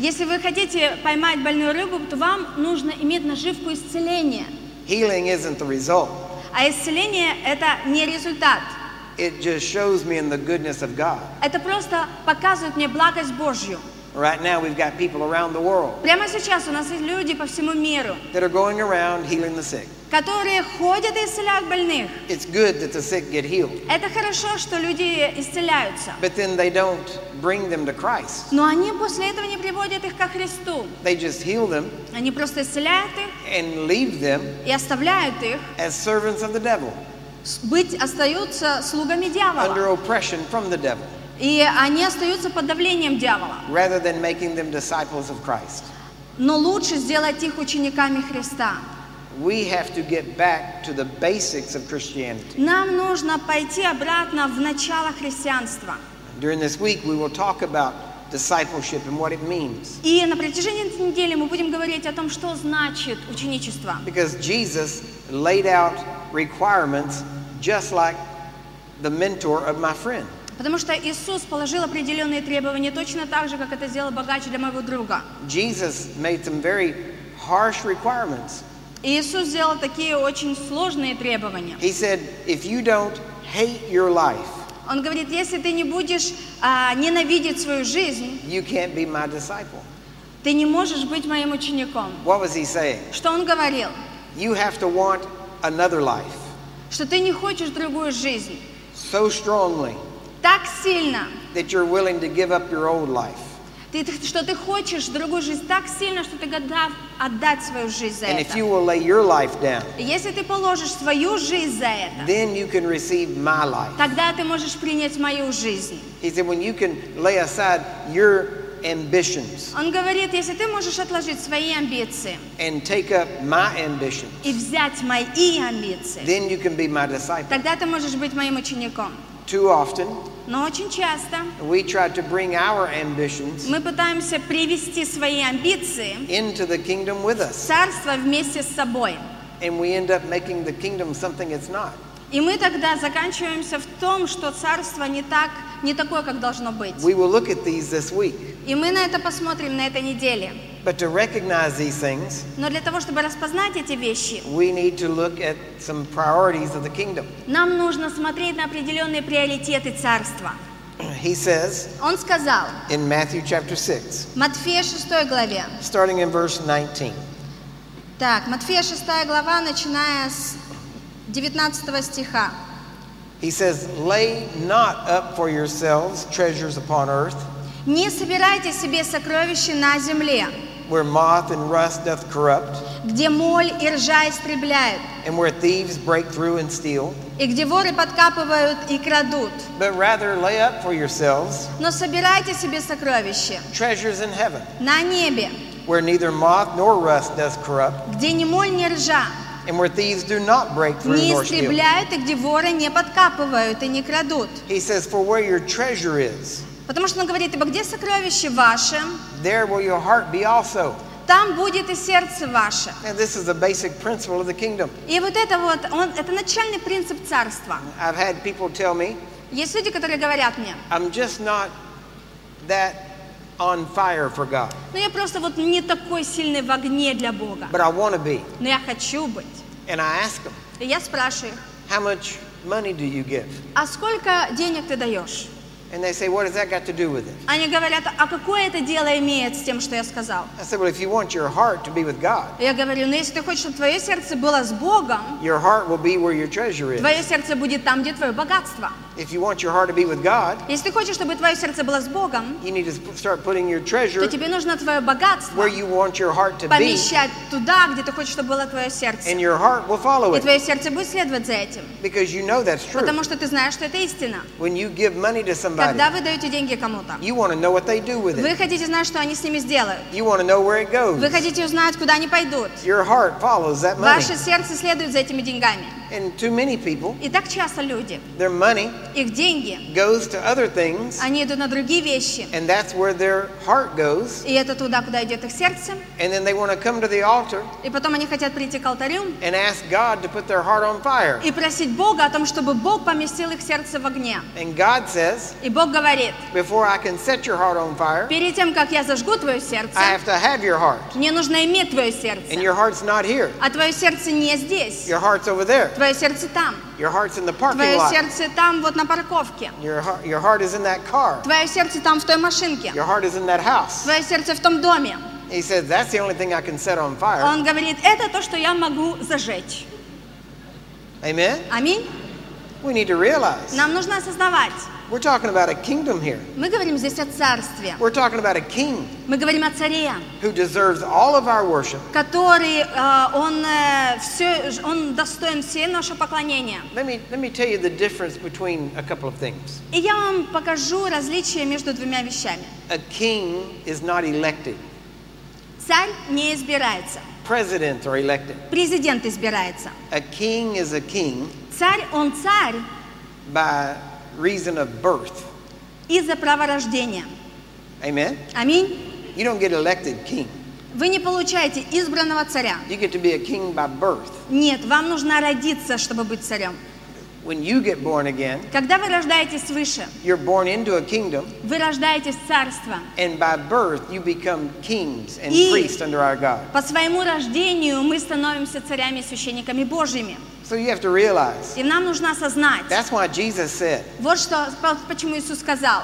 Если вы хотите поймать больную рыбу, то вам нужно иметь наживку исцеления. Healing isn't the result. А исцеление – это не результат. It just shows me in the goodness of God. Это просто показывает мне благость Божью. Right now, we've got people around the world Прямо сейчас у нас есть люди по всему миру, that are going around healing the sick. которые ходят и исцеляют больных. It's good that the sick get healed, Это хорошо, что люди исцеляются. but then they don't bring them to Christ. Но они после этого не приводят их ко Христу. They just heal them Они просто исцеляют их and leave them и оставляют их as servants of the devil, с- быть, остаются слугами дьявола. under oppression from the devil, И они остаются под давлением дьявола. rather than making them disciples of Christ. Но лучше сделать их учениками Христа. We have to get back to the basics of Christianity. Нам нужно пойти обратно в начало христианства. During this week, we will talk about discipleship and what it means. И на протяжении этой недели мы будем говорить о том, что значит ученичество. Because Jesus laid out requirements just like the mentor of my friend. Потому что Иисус положил определенные требования точно так же, как это сделал богач для моего друга. Jesus made some very harsh requirements. Иисус сделал такие очень сложные требования. He said, if you don't hate your life, Он говорит, если ты не будешь а, ненавидеть свою жизнь, you can't be my disciple. ты не можешь быть моим учеником. What was he saying? Что он говорил? You have to want another life Что ты не хочешь другую жизнь so strongly так сильно, that you're willing to give up your old life. ты, что ты хочешь другую жизнь так сильно, что ты готов отдать свою жизнь за And if это. you will lay your life down, Если ты положишь свою жизнь за это, then you can receive my life. тогда ты можешь принять мою жизнь. He said, when you can lay aside your ambitions Он говорит, если ты можешь отложить свои амбиции and take up my ambitions, и взять мои амбиции, then you can be my disciple. тогда ты можешь быть моим учеником. Too often, Но очень часто we try to bring our ambitions мы пытаемся привести свои амбиции into the kingdom with в us, царство вместе с собой. and we end up making the kingdom something it's not. И мы тогда заканчиваемся в том, что царство не так, не такое, как должно быть. We will look at these this week. И мы на это посмотрим на этой неделе. But to recognize these things, Но для того, чтобы распознать эти вещи, we need to look at some priorities of the kingdom. нам нужно смотреть на определенные приоритеты царства. He says Он сказал, in Matthew chapter 6, Матфея 6 главе. starting in verse 19. Так, Матфея 6 глава, начиная с 19 стиха. He says, Lay not up for yourselves treasures upon earth, «Не собирайте себе сокровища на земле, where moth and rust doth corrupt, где моль и ржа истребляют, and where thieves break through and steal, и где воры подкапывают и крадут. but rather lay up for yourselves Но собирайте себе сокровища treasures in heaven, на небе, where neither moth nor rust doth corrupt, где ни моль, ни ржа and where thieves do not break through не nor steal. истребляют, и где воры не подкапывают и не крадут. He says, For where your treasure is, Потому что он говорит, ибо где сокровище ваше, there will your heart be also. там будет и сердце ваше. And this is a basic principle of the kingdom. И вот это вот, он, это начальный принцип царства. I've had people tell me, Есть люди, которые говорят мне, I'm just not that on fire for God, ну я просто вот не такой сильный в огне для Бога, but I want to be. но я хочу быть. And I ask them, И я спрашиваю их, How much money do you give? а сколько денег ты даешь? And they say, What has that got to do with it? Они говорят, а какое это дело имеет с тем, что я сказал? I said, Well, if you want your heart to be with God, Я говорю, ну если ты хочешь, чтобы твое сердце было с Богом, your heart will be where your treasure is. твое сердце будет там, где твое богатство. If you want your heart to be with God, Если ты хочешь, чтобы твое сердце было с Богом, you need to sp- start putting your то treasure тебе нужно твое богатство where you want your heart to be, помещать туда, где ты хочешь, чтобы было твое сердце. and your heart will follow И it твое сердце будет следовать за этим, because you know that's true. потому что ты знаешь, что это истина. When you give money to somebody, Когда вы даете деньги кому-то, вы хотите знать, что они с ними сделают. Вы хотите узнать, куда они пойдут. Ваше сердце следует за этими деньгами. And too many people, И так часто люди, their money их деньги, goes to other things, они идут на другие вещи. and that's where their heart goes. И это туда, куда идет их сердце. And then they want to come to the altar И потом они хотят прийти к алтарю and ask God to put their heart on fire. и просить Бога о том, чтобы Бог поместил их сердце в огне. And God says, И Бог говорит, before I can set your heart on fire, перед тем, как я зажгу твое сердце, I have to have your heart. мне нужно иметь твое And сердце. your heart's not here. А твое сердце не здесь. Your heart's over there. Твое сердце там. Your heart's in the parking Твое lot. сердце там, вот на парковке. Your heart, your heart is in that car. Твое сердце там, в той машинке. Your heart is in that house. Твое сердце в том доме. He says, that's the only thing I can set on fire. Он говорит, это то, что я могу зажечь. Amen? Аминь. We need to realize Нам нужно осознавать. we're talking about a kingdom here. Мы говорим здесь о царстве. We're talking about a king Мы говорим о царе, who deserves all of our worship. который, э, он, э, все, он достоин все наше поклонение. Let me, let me tell you the difference between a couple of things. И я вам покажу различие между двумя вещами. A king is not elected. Царь не избирается, Presidents are elected. президент избирается. A king is a king Царь, он царь by reason of birth. из-за права рождения. Amen? Аминь. You don't get elected king. Вы не получаете избранного царя. You get to be a king by birth. Нет, вам нужно родиться, чтобы быть царем. When you get born again, Когда вы рождаетесь свыше, you're born into a kingdom, вы рождаетесь в царство. and by birth you become kings and priests under our God. По своему рождению мы становимся царями и священниками Божьими. So you have to realize И нам нужно осознать, that's why Jesus said, вот что, по- почему Иисус сказал,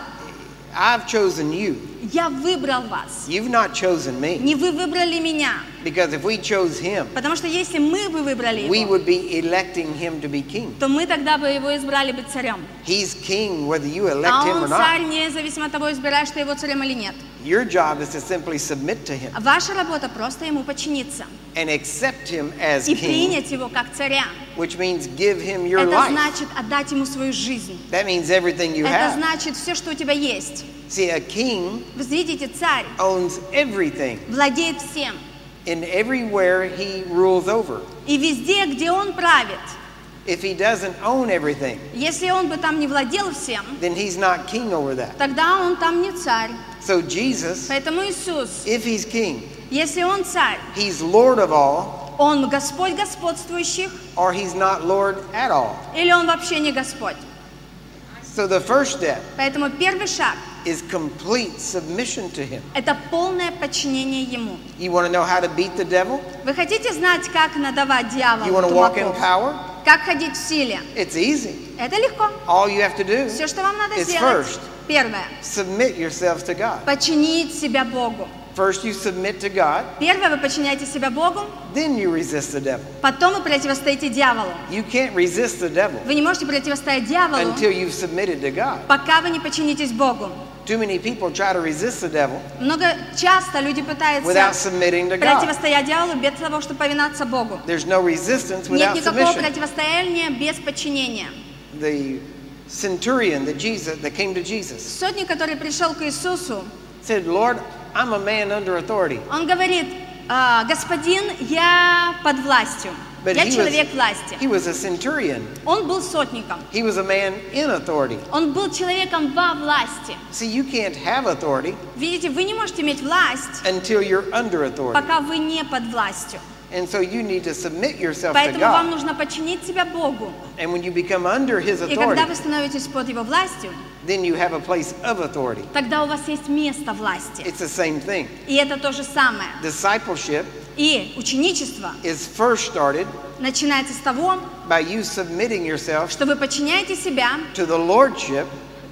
I've chosen you. я выбрал вас. You've not chosen me. Не вы выбрали меня. Because if we chose him, Потому что если мы бы выбрали we его, would be electing him to be king. то мы тогда бы его избрали быть царем. He's king whether you А elect him or он царь not. независимо от того, избираешь ты его царем или нет. Your job is to simply submit to him А Ваша работа просто ему подчиниться and accept him as и king, принять его как царя. which means give him your Это life. значит отдать ему свою жизнь. That means everything you Это have. значит все, что у тебя есть. See, a king Вы видите, царь owns everything, владеет всем. and everywhere he rules over. И везде, где он правит, If he doesn't own everything, если он бы там не владел всем, then he's not king over that. тогда он там не царь. So Jesus, Поэтому Иисус, if he's king, если он царь, he's Lord of all, он Господь господствующих, or he's not Lord at all. или он вообще не Господь. So the first step Поэтому первый шаг is complete submission to him. – это полное подчинение ему. You want to know how to beat the devil? Вы хотите знать, как надавать You want дьяволу to walk in power? Как ходить в силе? It's easy. Это легко. All you have to do Все, что вам надо is сделать, first первое – submit yourselves to God. подчинить себя Богу. First you submit to God, Первое, вы подчиняете себя Богу, then you resist the devil. потом вы противостоите дьяволу. You can't resist the devil Вы не можете противостоять дьяволу, until you've submitted to God. пока вы не подчинитесь Богу. Too many people try to resist the devil Много часто люди without пытаются submitting to God. противостоять дьяволу без того, чтобы повиноваться Богу. There's no resistance Нет without никакого submission. противостояния без подчинения. The centurion that Jesus that came to Jesus Сотник, который пришел к Иисусу, said, "Lord, I'm a man under authority." он говорит, «А, господин, я под властью, But я he человек was, власти. he was a centurion. Он был сотником, He was a man in authority. он был человеком во власти. See, you can't have authority Видите, вы не можете иметь власть, until you're under authority. пока вы не под властью. And so you need to submit yourself to Поэтому вам God. нужно подчинить себя Богу. And when you become under his И когда authority, вы становитесь под его властью, then you have a place of authority. тогда у вас есть место власти. It's the same thing. И это то же самое. Discipleship И ученичество is first started начинается с того, by you submitting yourself что вы подчиняете себя to the lordship.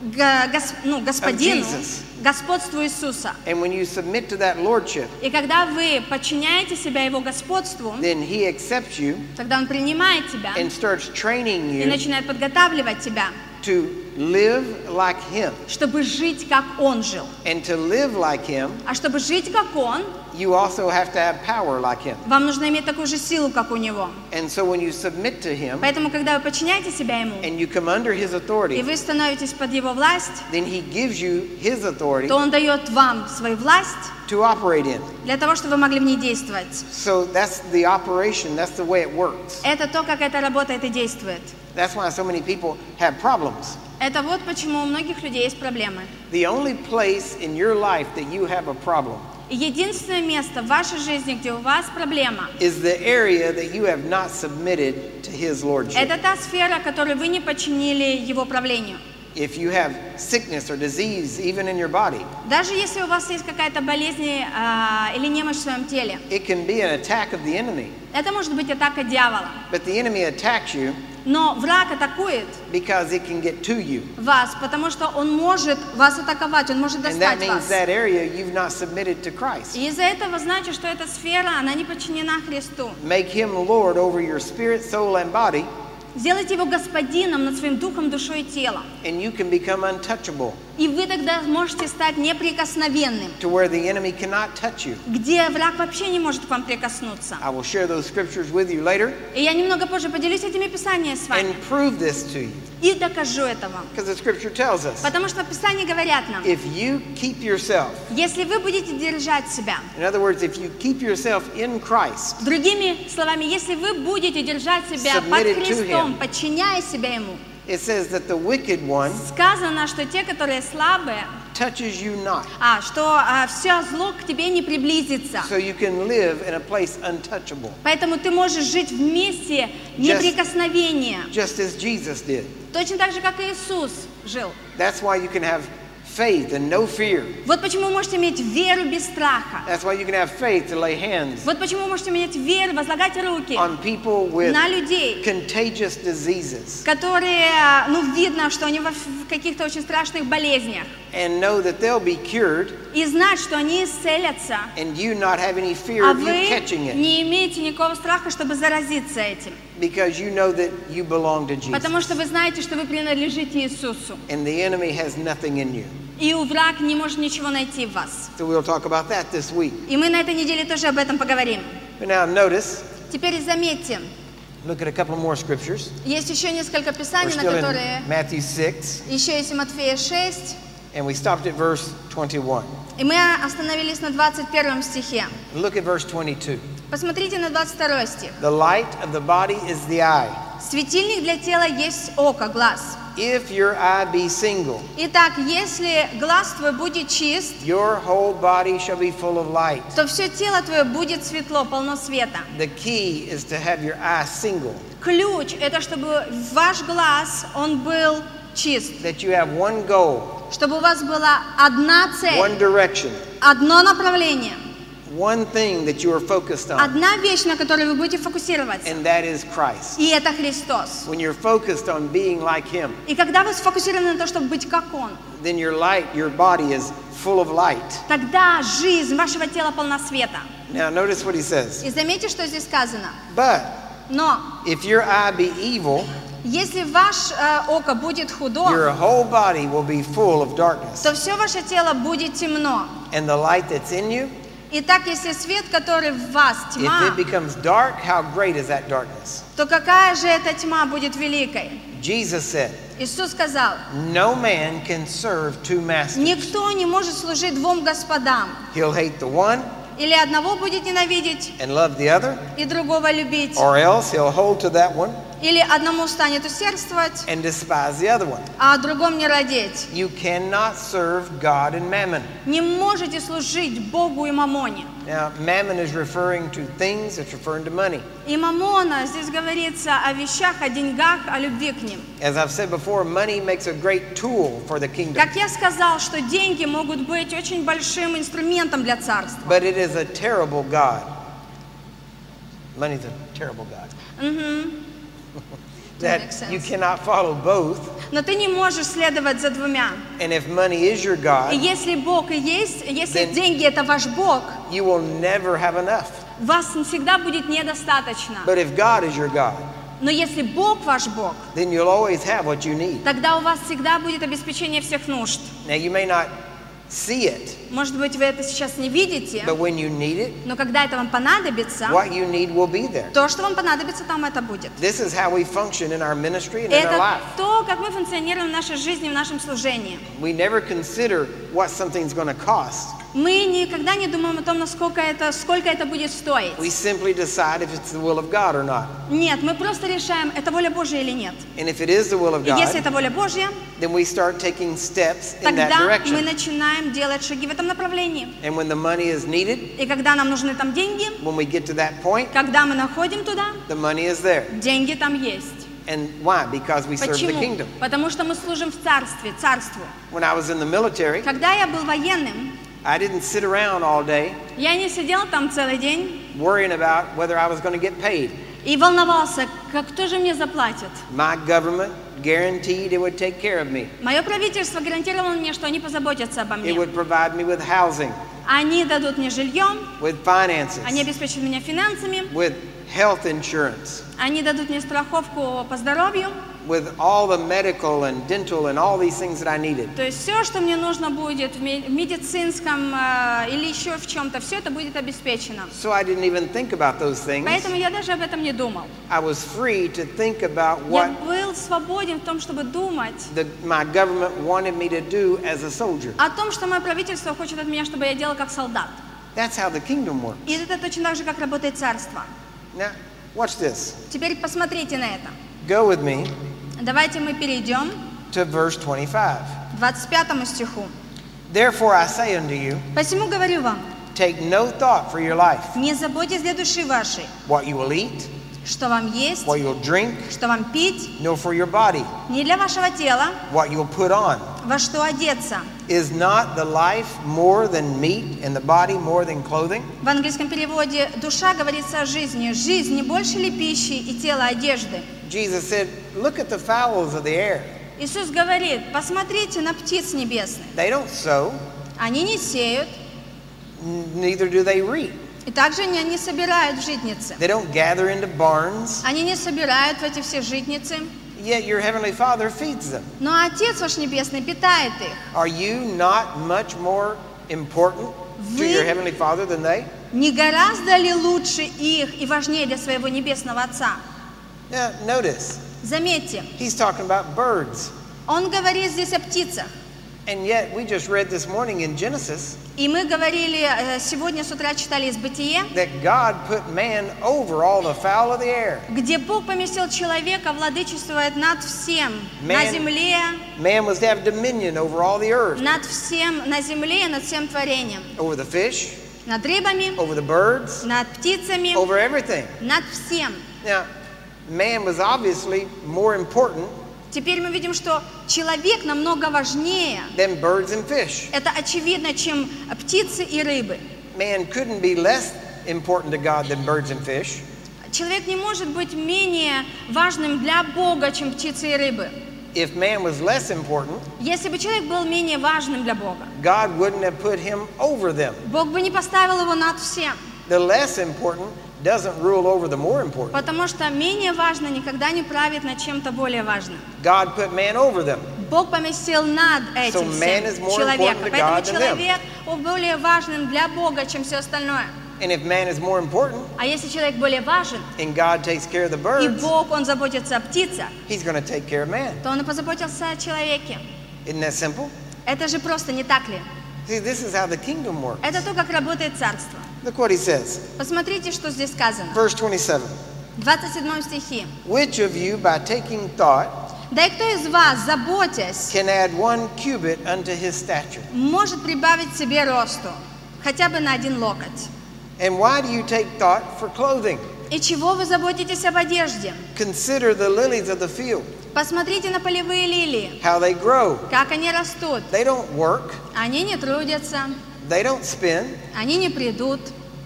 г- гос- ну, господину, Jesus. Господству Иисуса. And when you submit to that lordship, И когда вы подчиняете себя его господству, then he accepts you тогда он принимает тебя and starts training и you начинает подготавливать тебя, to live like him. чтобы жить, как он жил. And to live like him, А чтобы жить, как он, you also have to have power like him. вам нужно иметь такую же силу, как у него. And so when you submit to him Поэтому, когда вы подчиняете себя ему, and you come under his и authority, вы становитесь под его власть, then he gives you his authority то он дает вам свою власть to operate in. для того, чтобы вы могли в ней действовать. So that's the operation, that's the way it works. Это то, как это работает и действует. That's why so many people have problems. Это вот почему у многих людей есть проблемы. The only place in your life that you have a problem единственное место в вашей жизни, где у вас проблема, is the area that you have not submitted to his lordship. это та сфера, которую вы не подчинили его правлению. If you have sickness or disease, even in your body, Даже если у вас есть какая-то болезнь а, или немощь в своем теле, it can be an attack of the enemy. это может быть атака дьявола. But the enemy attacks you Но враг атакует because it can get to you. вас, потому что он может вас атаковать, он может And that достать means вас. that area you've not submitted to Christ. И из-за этого значит, что эта сфера, она не подчинена Христу. Make him Lord over your spirit, soul, and body, Сделайте его господином над своим духом, душой и телом. and you can become untouchable И вы тогда можете стать неприкосновенным, to where the enemy cannot touch you. где враг вообще не может к вам прикоснуться. I will share those scriptures with you later И я немного позже поделюсь этими писаниями с вами and prove this to you. и докажу это вам. Because the scripture tells us Потому что Писания говорят нам, if you keep yourself, если вы будете держать себя, in other words, if you keep yourself in Christ, другими словами, если вы будете держать себя под Submitted Христом, подчиняя себя Ему, it says that the wicked one сказано, что те, которые слабые, touches you not. а, что все зло к тебе не приблизится. So you can live in a place untouchable, Поэтому ты можешь жить в месте неприкосновения. just as Jesus did. Точно так же, как Иисус жил. That's why you can have faith and no fear. Вот почему вы можете иметь веру без страха. That's why you can have faith to lay hands Вот почему вы можете иметь веру, возлагать руки on people with на людей, contagious diseases которые, ну, видно, что они во- в каких-то очень страшных болезнях. and know that they'll be cured И знать, что они исцелятся, and you not have any fear а of you вы catching it не имеете никакого страха, чтобы заразиться этим. because you know that you belong to Jesus Потому что вы знаете, что вы принадлежите Иисусу. and the enemy has nothing in you. И враг не может ничего найти в вас. So we'll talk about that this week. И мы на этой неделе тоже об этом поговорим. But now notice, Теперь заметьте, look at a couple more scriptures. есть еще несколько писаний, на которые... Matthew 6 Еще есть Матфея 6, and we stopped at verse 21. и мы остановились на 21 стихе. Look at verse 22. Посмотрите на 22 стих. The light of the body is the eye. Светильник для тела есть око, глаз. If your eye be single, Итак, если глаз твой будет чист, your whole body shall be full of light. то все тело твое будет светло, полно света. The key is to have your eye single, Ключ – это чтобы ваш глаз, он был чист. that you have one goal, Чтобы у вас была одна one цель, direction, одно направление, one thing that you are focused on, одна вещь, на которой вы будете фокусироваться. and that is Christ. И это Христос. When you're focused on being like Him, И когда вы сфокусированы на том, чтобы быть как Он, then your light, your body is full of light. тогда жизнь вашего тела полна света. Now, notice what He says. И заметьте, что здесь сказано. But Но if your eye be evil, если ваше око будет худо, your whole body will be full of darkness. то все ваше тело будет темно. And the light that's in you, Итак, если свет, который в вас if тьма, it becomes dark, how great is that darkness? то какая же эта тьма будет великой? Jesus said, Иисус сказал, No man can serve two masters. никто не может служить двум господам. He'll hate the one Или одного будет ненавидеть and love the other, и другого любить. or else he'll hold to that one Или одному станет усердствовать, and despise the other one. а о другом не родить. You cannot serve God and mammon. Не можете служить Богу и мамоне. Now, mammon is referring to things, it's referring to money. И мамона, здесь говорится о вещах, о деньгах, о любви к ним. As I've said before, money makes a great tool for the kingdom, Как я сказал, что деньги могут быть очень большим инструментом для царства. but it is a terrible God. Money's a terrible God. Мгм. That makes sense. you cannot follow both. Но ты не можешь следовать за двумя. And if money is your И God, если Бог и есть, если Then- деньги это ваш Бог, you will never have enough. вас всегда будет недостаточно. But if God is your God, Но если Бог ваш Бог, then you'll always have what you need. тогда у вас всегда будет обеспечение всех нужд. Now, you may not see it, Может быть, вы это сейчас не видите, but when you need it, но когда это вам понадобится, what you need will be there. то, что вам понадобится, там это будет. This is how we function in our ministry and И in our это life. то, как мы функционируем в нашей жизни, в нашем служении. We never consider what something's going to cost. Мы никогда не думаем о том, насколько это, сколько это будет стоить. We simply decide if it's the will of God or not. Нет, мы просто решаем, это воля Божья или нет. And if it is the will of И если God, это воля Божья, then we start taking steps in that тогда мы начинаем делать шаги в этом направлении. And when the money is needed, И когда нам нужны там деньги, when we get to that point, когда мы находим туда, the money is there. деньги там есть. And why? Because we serve the Почему? kingdom. Потому что мы служим в царстве, царству. When I was in the military, Когда я был военным, I didn't sit around all day я не сидел там целый день worrying about whether I was going to get paid. и волновался, как кто же мне заплатит. My government guaranteed it would take care of me. Мое правительство гарантировало мне, что они позаботятся обо It мне. would provide me with housing, Они дадут мне жильем, with finances, они обеспечат меня финансами, with health insurance, они дадут мне страховку по здоровью. with all the medical and dental and all these things that I needed. То есть все, что мне нужно будет в ме- в медицинском э, или еще в чем-то, все это будет обеспечено. So I didn't even think about those things. Поэтому я даже об этом не думал. I was free to think about Я what был свободен в том, чтобы думать the, my government wanted me to do as a soldier. о том, что мое правительство хочет от меня, чтобы я делал как солдат. That's how the kingdom works. И это точно так же, как работает царство. Now, watch this. Теперь посмотрите на это. Go with me Давайте мы перейдем to verse 25. к 25 стиху. Therefore I say unto you, Посему говорю вам, take no thought for your life, не заботьтесь для души вашей, what you will eat, что вам есть, what you'll drink, что вам пить, nor for your body, не для вашего тела, what you'll put on. во что одеться. Is not the life more than meat and the body more than clothing? В английском переводе «душа» говорится о жизни. Жизнь не больше ли пищи и тело одежды? Jesus said, Look at the fowls of the air. Иисус говорит, посмотрите на птиц небесных. They don't sow, Они не сеют, neither do they reap. и также они не собирают в житницы. They don't gather into barns, Они не собирают в эти все житницы. yet your heavenly Father feeds them. Но Отец ваш Небесный питает их. Are you not much more important to Вы- your heavenly Father than they? Не гораздо ли лучше их и важнее для своего Небесного Отца? Now, notice, Заметьте, he's talking about birds. Он говорит здесь о птицах. And yet, we just read this morning in Genesis И мы говорили, э, сегодня с утра читали из Бытие, that God put man over all the fowl of the air. где Бог поместил человека, владычествует над всем, на Man- земле, Man was to have dominion over all the earth, над всем, на земле, над всем творением, over the fish, над рыбами, over the birds, над птицами, over everything. над всем. Now, man was obviously more important Теперь мы видим, что человек намного важнее. than birds and fish. Это очевидно, чем птицы и рыбы. Man couldn't be less important to God than birds and fish. Человек не может быть менее важным для Бога, чем птицы и рыбы. If man was less important, Если бы человек был менее важным для Бога, God wouldn't have put him over them. Бог бы не поставил его над всем. The less important doesn't rule over the more important. Потому что менее важно никогда не правит над чем-то более важным. God put man over them. Бог поместил над этим So man is всем more человека. Поэтому человек более важен для Бога, чем все остальное. And if man is more important А если человек более важен, and God takes care of the и birds, Бог, Он заботится о птицах, he's going to take care of man. то Он и позаботился о человеке. Isn't that simple? Это же просто не так ли? See, this is how the kingdom works. Это то, как работает царство. Look what he says. Посмотрите, что здесь сказано. Verse 27. В 27 стихе. Which of you, by taking thought, «Да и кто из вас, заботясь, can add one cubit unto his stature? может прибавить себе росту, хотя бы на один локоть? And why do you take thought for clothing? И чего вы заботитесь об одежде? Consider the lilies of the field, Посмотрите на полевые лилии, how they grow. как они растут. They don't work, Они не трудятся, they don't spin. они не придут.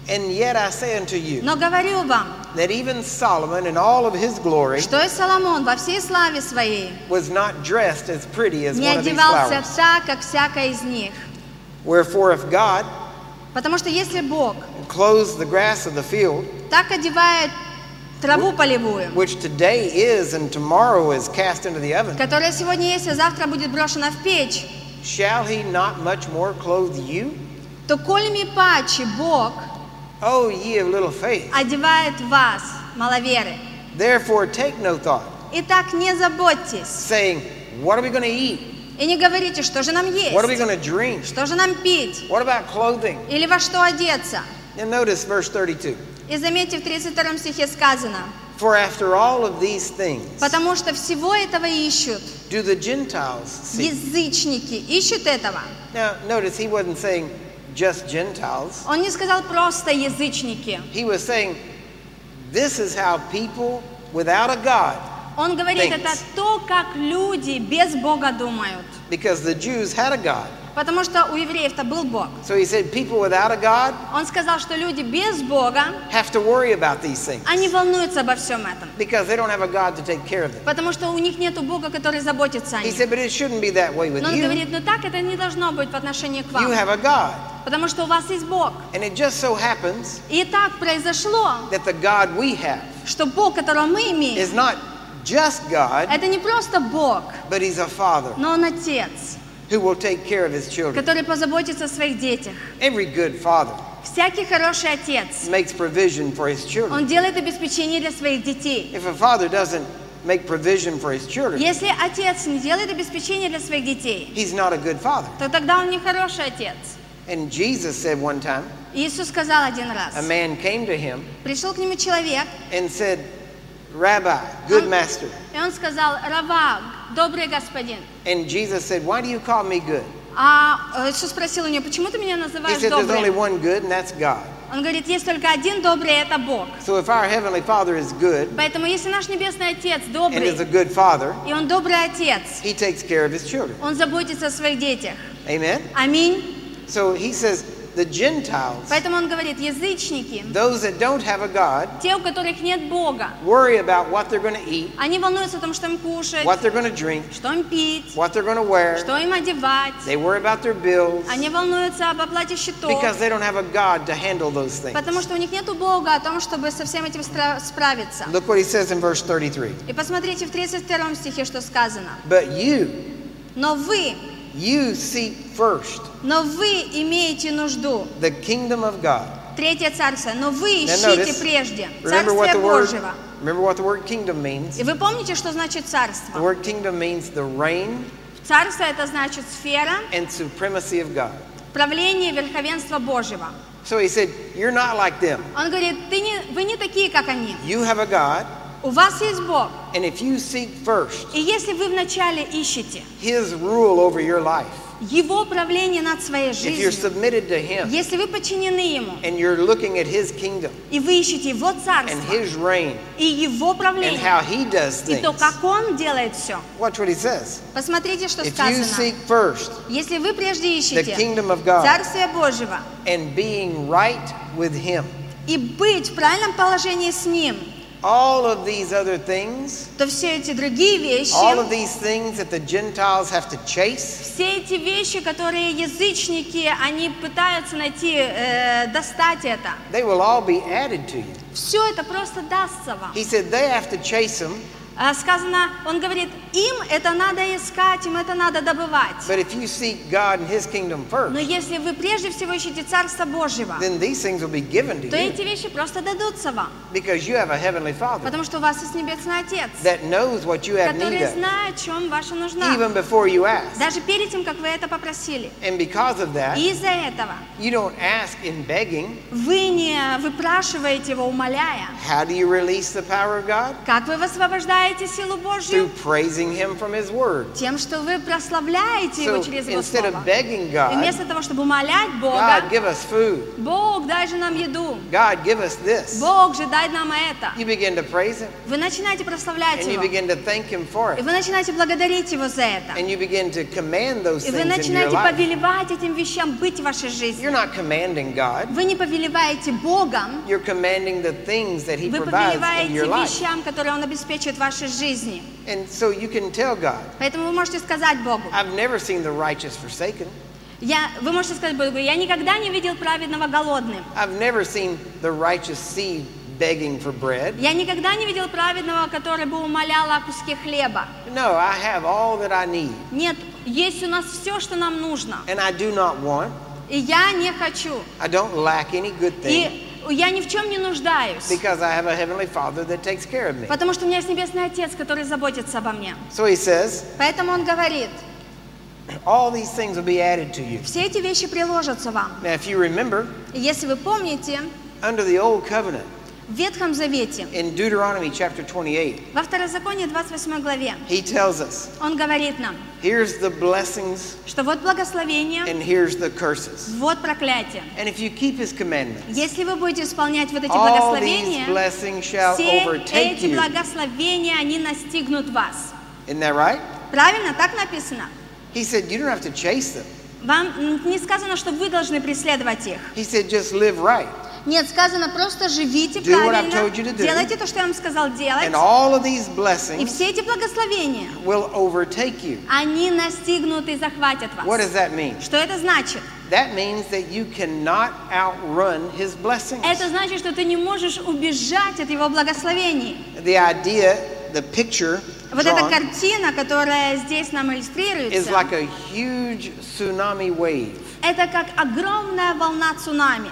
And yet I say unto you Но говорю вам, that even Solomon in all of his glory что и Соломон во всей славе своей was not dressed as pretty as не one of these одевался flowers. так, как всякая из них. Wherefore, if God Потому что если Бог clothes the grass of the field, так одевает траву полевую, which today is and tomorrow is cast into the oven, которая сегодня есть, а завтра будет брошена в печь, shall he not much more clothe you? То кольми паче Бог O ye of little faith. одевает вас, маловеры. Therefore, take no thought, Итак, не заботьтесь saying, What are we going to eat? и не говорите, что же нам What are we есть, going to drink? что же нам пить, What about clothing? или во что одеться. And notice verse 32. И заметьте, в 32 стихе сказано, For after all of these things потому что всего этого ищут do the Gentiles seek. язычники, ищут этого. Now, notice he wasn't saying just Gentiles. Он не сказал просто язычники. He was saying, This is how people without a God, Он говорит, Thanks. это то, как люди без Бога думают. because the Jews had a God. Потому что у евреев-то был Бог. So he said, People without a God Он сказал, что люди без Бога, have to worry about these things они волнуются обо всем этом. because they don't have a God to take care of them. Потому что у них нет Бога, который заботится о He них. said, But it shouldn't be that way with Но он you. говорит, ну так это не должно быть в отношении к You вам. have a God. Потому что у вас есть Бог. And it just so happens И так произошло, that the God we have что Бог, которого мы имеем, is not just God, это не просто Бог, but He's a Father но Он Отец, who will take care of His children. который позаботится о своих детях. Every good Father Всякий хороший Отец, makes provision for His children. Он делает обеспечение для своих детей. If a father doesn't make provision for his children, Если Отец не делает обеспечение для своих детей, he's not a good father. то тогда Он не хороший Отец. And Jesus said one time, Иисус сказал один раз, a man came to him пришел к нему человек and said, Rabbi, good Um, master. И он сказал, Рава, добрый господин. And Jesus said, Why do you call me good? А э, Иисус спросил у него, почему ты меня He называешь said, There's only добрым? one good, and that's God. Он говорит, есть только один добрый, это Бог. So if our Heavenly Father is good Поэтому если наш Небесный Отец and is a добрый, good Father, и Он добрый Отец, He takes care of His children. Он заботится о своих детях. Amen? Аминь. So He says, The Gentiles, Поэтому Он говорит, язычники, those that don't have a God, те, у которых нет Бога, worry about what they're going to eat, они волнуются о том, что им кушать, what they're going to drink, что им пить, what they're going to wear. что им одевать. They worry about their bills Они волнуются об оплате счетов, because they don't have a God to handle those things. потому что у них нет Бога о том, чтобы со всем этим справиться. Look what He says in verse 33. И посмотрите в 32 стихе, что сказано. But you, Но вы, you seek first но вы имеете нужду. the kingdom of God. Третье царство. Но вы Now ищите notice, прежде remember what Царствие the word, Божьего. remember what the word kingdom means. И вы помните, что значит The царство? word kingdom means the reign Царство это значит сфера and supremacy of God. правления и верховенства Божьего. So he said, You're not like them. Он говорит, Ты не, вы не такие, как они. You have a God, У вас есть Бог. and if you seek first И если вы вначале ищете his rule over your life, Его правление над своей if you're жизнью, submitted to him если вы подчинены Ему, and you're looking at his kingdom и вы ищете Его and царство, his reign и Его and правление, how he does и то, things, как Он делает все. watch what he says. Посмотрите, что If you сказано. seek first Если вы прежде the ищете kingdom of God Царствие Божьего and being right with him, и быть в правильном положении с Ним, all of these other things, то все эти другие вещи, all of these things that the Gentiles have to chase, все эти вещи, которые язычники, они пытаются найти, э, достать это, they will all be added to you. все это просто дастся вам. He said they have to chase them, А Сказано, он говорит, им это надо искать, им это надо добывать. but if you seek God and his kingdom Но если вы прежде всего ищете Царство Божьего, then these things will be given to то you эти вещи просто дадутся вам. because you have a heavenly Father Потому что у вас есть Небесный Отец, that knows what you have need который знает, в чем ваша нужда. even before you ask. Даже перед тем, как вы это попросили. And because of that, И из-за этого you don't ask in begging, вы не выпрашиваете его, умоляя. how do you release the power of God? Как вы высвобождаете силу Божью? Through praising him from his word. Тем, что вы прославляете его So через его instead слово. of begging И God, вместо того, чтобы умолять God, Бога, give us food. Бог, дай же нам еду. God, give us this. Бог же, дай нам это. You begin to praise him Вы начинаете прославлять and you его. begin to thank him for И it. вы начинаете благодарить его за это. And you begin to command those И вы things into your начинаете life. повелевать этим вещам быть в вашей жизни. You're not commanding God. Вы не повелеваете Богом, You're commanding the things that he вы provides in повелеваете your life. вещам, которые Он обеспечивает в вашей жизни. And so you can tell God, Поэтому вы можете сказать Богу, I've never seen the righteous forsaken. я, вы можете сказать Богу, я никогда не видел праведного голодным. I've never seen the righteous seed begging for bread. Я никогда не видел праведного, который бы умолял о куске хлеба. No, I have all that I need. Нет, есть у нас все, что нам нужно. And I do not want, И я не хочу. I don't lack any good thing И я ни в чем не нуждаюсь. because I have a heavenly Father that takes care of me. Потому что у меня есть Небесный Отец, который заботится обо мне. So he says, Поэтому Он говорит, all these things will be added to you. все эти вещи приложатся вам. Now, if you remember, И если вы помните, under the old covenant, в Ветхом Завете, in Deuteronomy chapter 28, во Второзаконии 28 главе, he tells us, Он говорит нам, here's the blessings что вот благословение, and here's the curses. вот проклятие. And if you keep his commandments, Если вы будете исполнять вот эти all these благословения, blessings shall все overtake эти you. благословения, они настигнут вас. Isn't that right? Правильно? Так написано. He said, you don't have to chase them. Вам м, не сказано, что вы должны преследовать их. He said, just live right. Нет, сказано просто живите Do what I've правильно, told you to do. делайте то, что я вам сказал делать, And all of these и blessings все эти благословения, will overtake you. они настигнут и захватят What вас. does that mean? Что это значит? That means that you cannot outrun his blessings. Это значит, что ты не можешь убежать от его благословений. The idea, the picture Вот эта drawn картина, которая здесь нам is иллюстрируется, like a huge tsunami wave это как огромная волна цунами,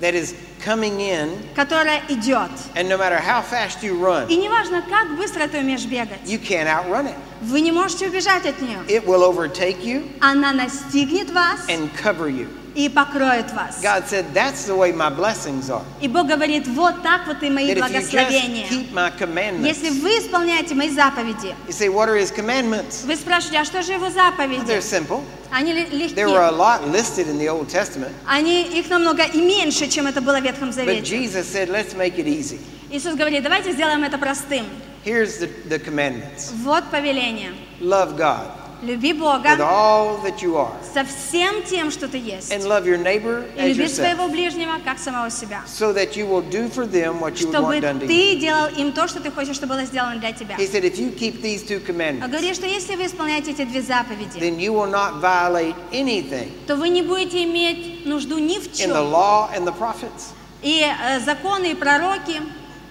that is coming in, которая идет. and no matter how fast you И run, неважно, как быстро ты умеешь бегать, you can't outrun it. вы не можете убежать от нее. It will overtake you Она настигнет вас and cover you. И покроет вас. God said, That's the way my blessings are. И Бог говорит, вот так вот и мои That if you just благословения. keep my commandments. Если вы исполняете мои заповеди, You say, What are his commandments? вы спрашиваете, а что же его Well, заповеди? they're simple. Они ли- There were a lot listed in the Old Testament. Они, их намного и меньше, чем это было в Ветхом But Завете. Jesus said, Let's make it easy. Иисус говорит, давайте сделаем это простым. Here's the, the commandments Вот повеление. love God Люби with Бога all that you are, со всем тем, что ты есть. and love your neighbor И as люби yourself, своего ближнего, как самого себя. so that you will do for them what you would Чтобы want done to you. ты делал им то, что ты хочешь, чтобы было сделано для тебя. He said, If you keep these two А commandments, говорит, что если вы исполняете эти две заповеди, then you will not violate anything то вы не будете иметь нужду ни в in the чем. law and the prophets. И э, законы, и пророки.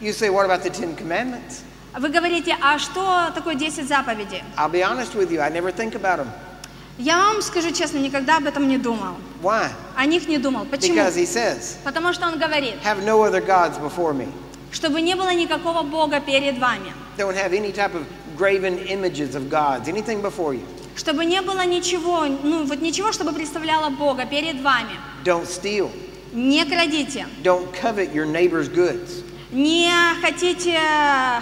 You say, What about the Ten Commandments? Вы говорите, а что такое 10 заповедей? I'll be honest with you, I never think about them. Я вам скажу честно, никогда об этом не думал. Why? О них не думал. Почему? Because he says, Потому что он говорит, Have no other gods before me. чтобы не было никакого Бога перед вами. Don't have any type of graven images of gods, anything before you. Чтобы не было ничего, ну вот ничего, чтобы представляло Бога перед вами. Don't steal. Не крадите, Don't covet your neighbor's goods. Не хотите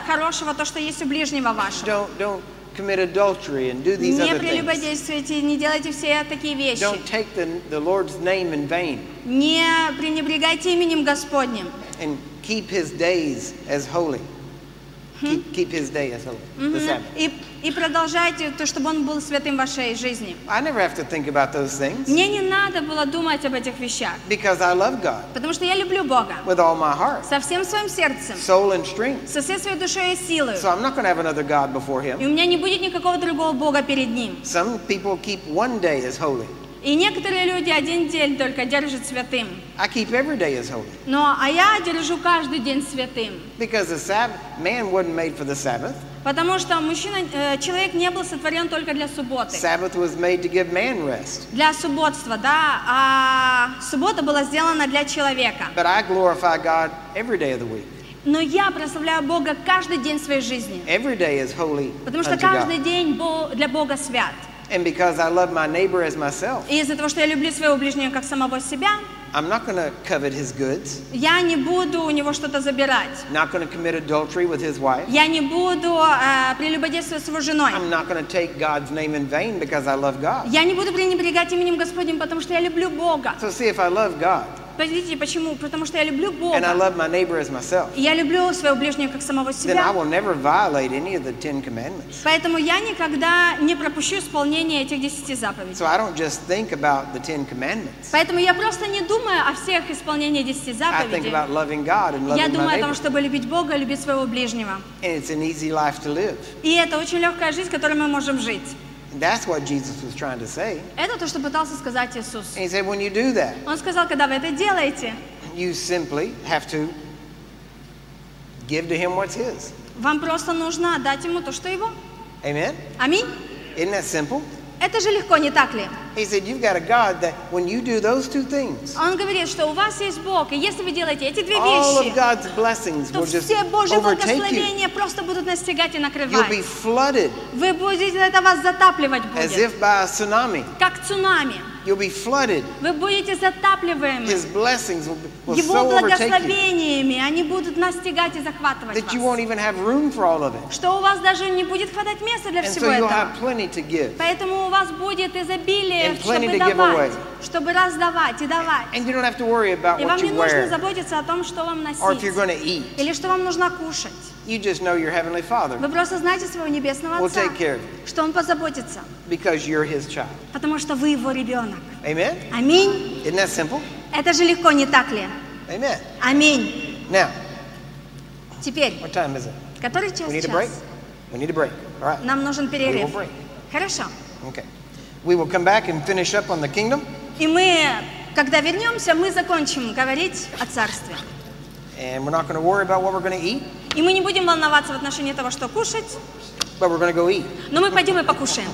хорошего, то, что есть у ближнего вашего. Don't don't commit adultery and do these Не other прелюбодействуйте, не делайте все такие вещи. Don't take the, the Lord's name in vain Не пренебрегайте именем Господним. and keep his days as holy. Keep, keep his day as holy, the. Sabbath. И, и продолжайте то, чтобы он был святым в вашей жизни. I never have to think about those things Мне не надо было думать об этих вещах, because I love God потому что я люблю Бога with all my heart, со всем своим сердцем, soul, and strength. со всей своей душой и силой. So I'm not going to have another God before И him. у меня не будет никакого другого Бога перед Ним. Some people keep one day as holy. И некоторые люди один день только держат святым. I keep every day as holy Но, а я держу каждый день святым. because the Sabbath, man wasn't made for the Sabbath. Потому что мужчина, э, человек не был сотворен только для субботы. Sabbath was made to give man rest. Для субботства, да. А суббота была сделана для человека. But I glorify God every day of the week. Но я прославляю Бога каждый день своей жизни. Every day is holy Потому что каждый God. день для Бога свят. And because I love my neighbor as myself, И из-за того, что я люблю своего ближнего как самого себя, I'm not going to covet his goods, я не буду у него что-то забирать. not going to commit adultery with his wife. Я не буду э, прелюбодействовать с его женой. I'm not going to take God's name in vain because I love God. Я не буду пренебрегать именем Господним, потому что я люблю Бога. So see, if I love God Подождите, почему? Потому что я люблю and I Бога. love my neighbor as myself, я люблю своего ближнего как самого then I себя. will never violate any of the Ten Commandments. Поэтому я никогда не пропущу исполнение этих десяти заповедей. So I don't just think about the Ten Commandments. Поэтому я просто не думаю о всех исполнении десяти I think заповедей. about loving God and Я loving my думаю о том, чтобы любить Бога и любить своего ближнего. And it's an easy life to live. И это очень легкая жизнь, которой мы можем жить. And that's what Jesus was trying to say. Это то, что пытался сказать Иисус. And he said, when you do that, Он сказал, когда вы это делаете, you simply have to give to him what's his. вам просто нужно отдать ему то, что его. Amen? Аминь. Isn't that simple? Это же легко, не так ли? He said, you've got a God that when you do those two things, Он говорит, что у вас есть Бог, и если вы делаете эти две all of вещи, God's blessings то just все Божьи overtake you. благословения просто будут настигать и You'll be накрывать. flooded Вы будете, это вас затапливать as будет, if by a tsunami. как цунами. You'll be flooded. Вы будете затапливаемы. His blessings will, will Его so you благословениями они будут настигать и захватывать that you вас. won't even have room for all of it. Что у вас даже не будет хватать места для And всего so you'll этого. have plenty to give. Поэтому у вас будет изобилие, And plenty чтобы to give давать, away. чтобы раздавать и давать. And you don't have to worry about И вам what не you нужно wear заботиться о том, что вам or if you're носить, going to eat. или что вам нужно кушать. You just know your Heavenly Father Вы просто знаете своего Небесного will Отца, take care of что Он позаботится, because you're His child. потому что вы Его ребенок. Amen? Аминь. Isn't that simple? Это же легко, не так ли? Amen. Аминь. Now, Теперь, what time is it? который час? We need a break? Час. We need a break. All right. Нам нужен We will перерыв. break. Хорошо. Okay. We will come back and finish up on the kingdom. И мы, когда вернемся, мы закончим говорить о Царстве. And we're not going to worry about what we're going to eat, И мы не будем волноваться в отношении того, что кушать, but we're going to go eat. но мы пойдем и покушаем.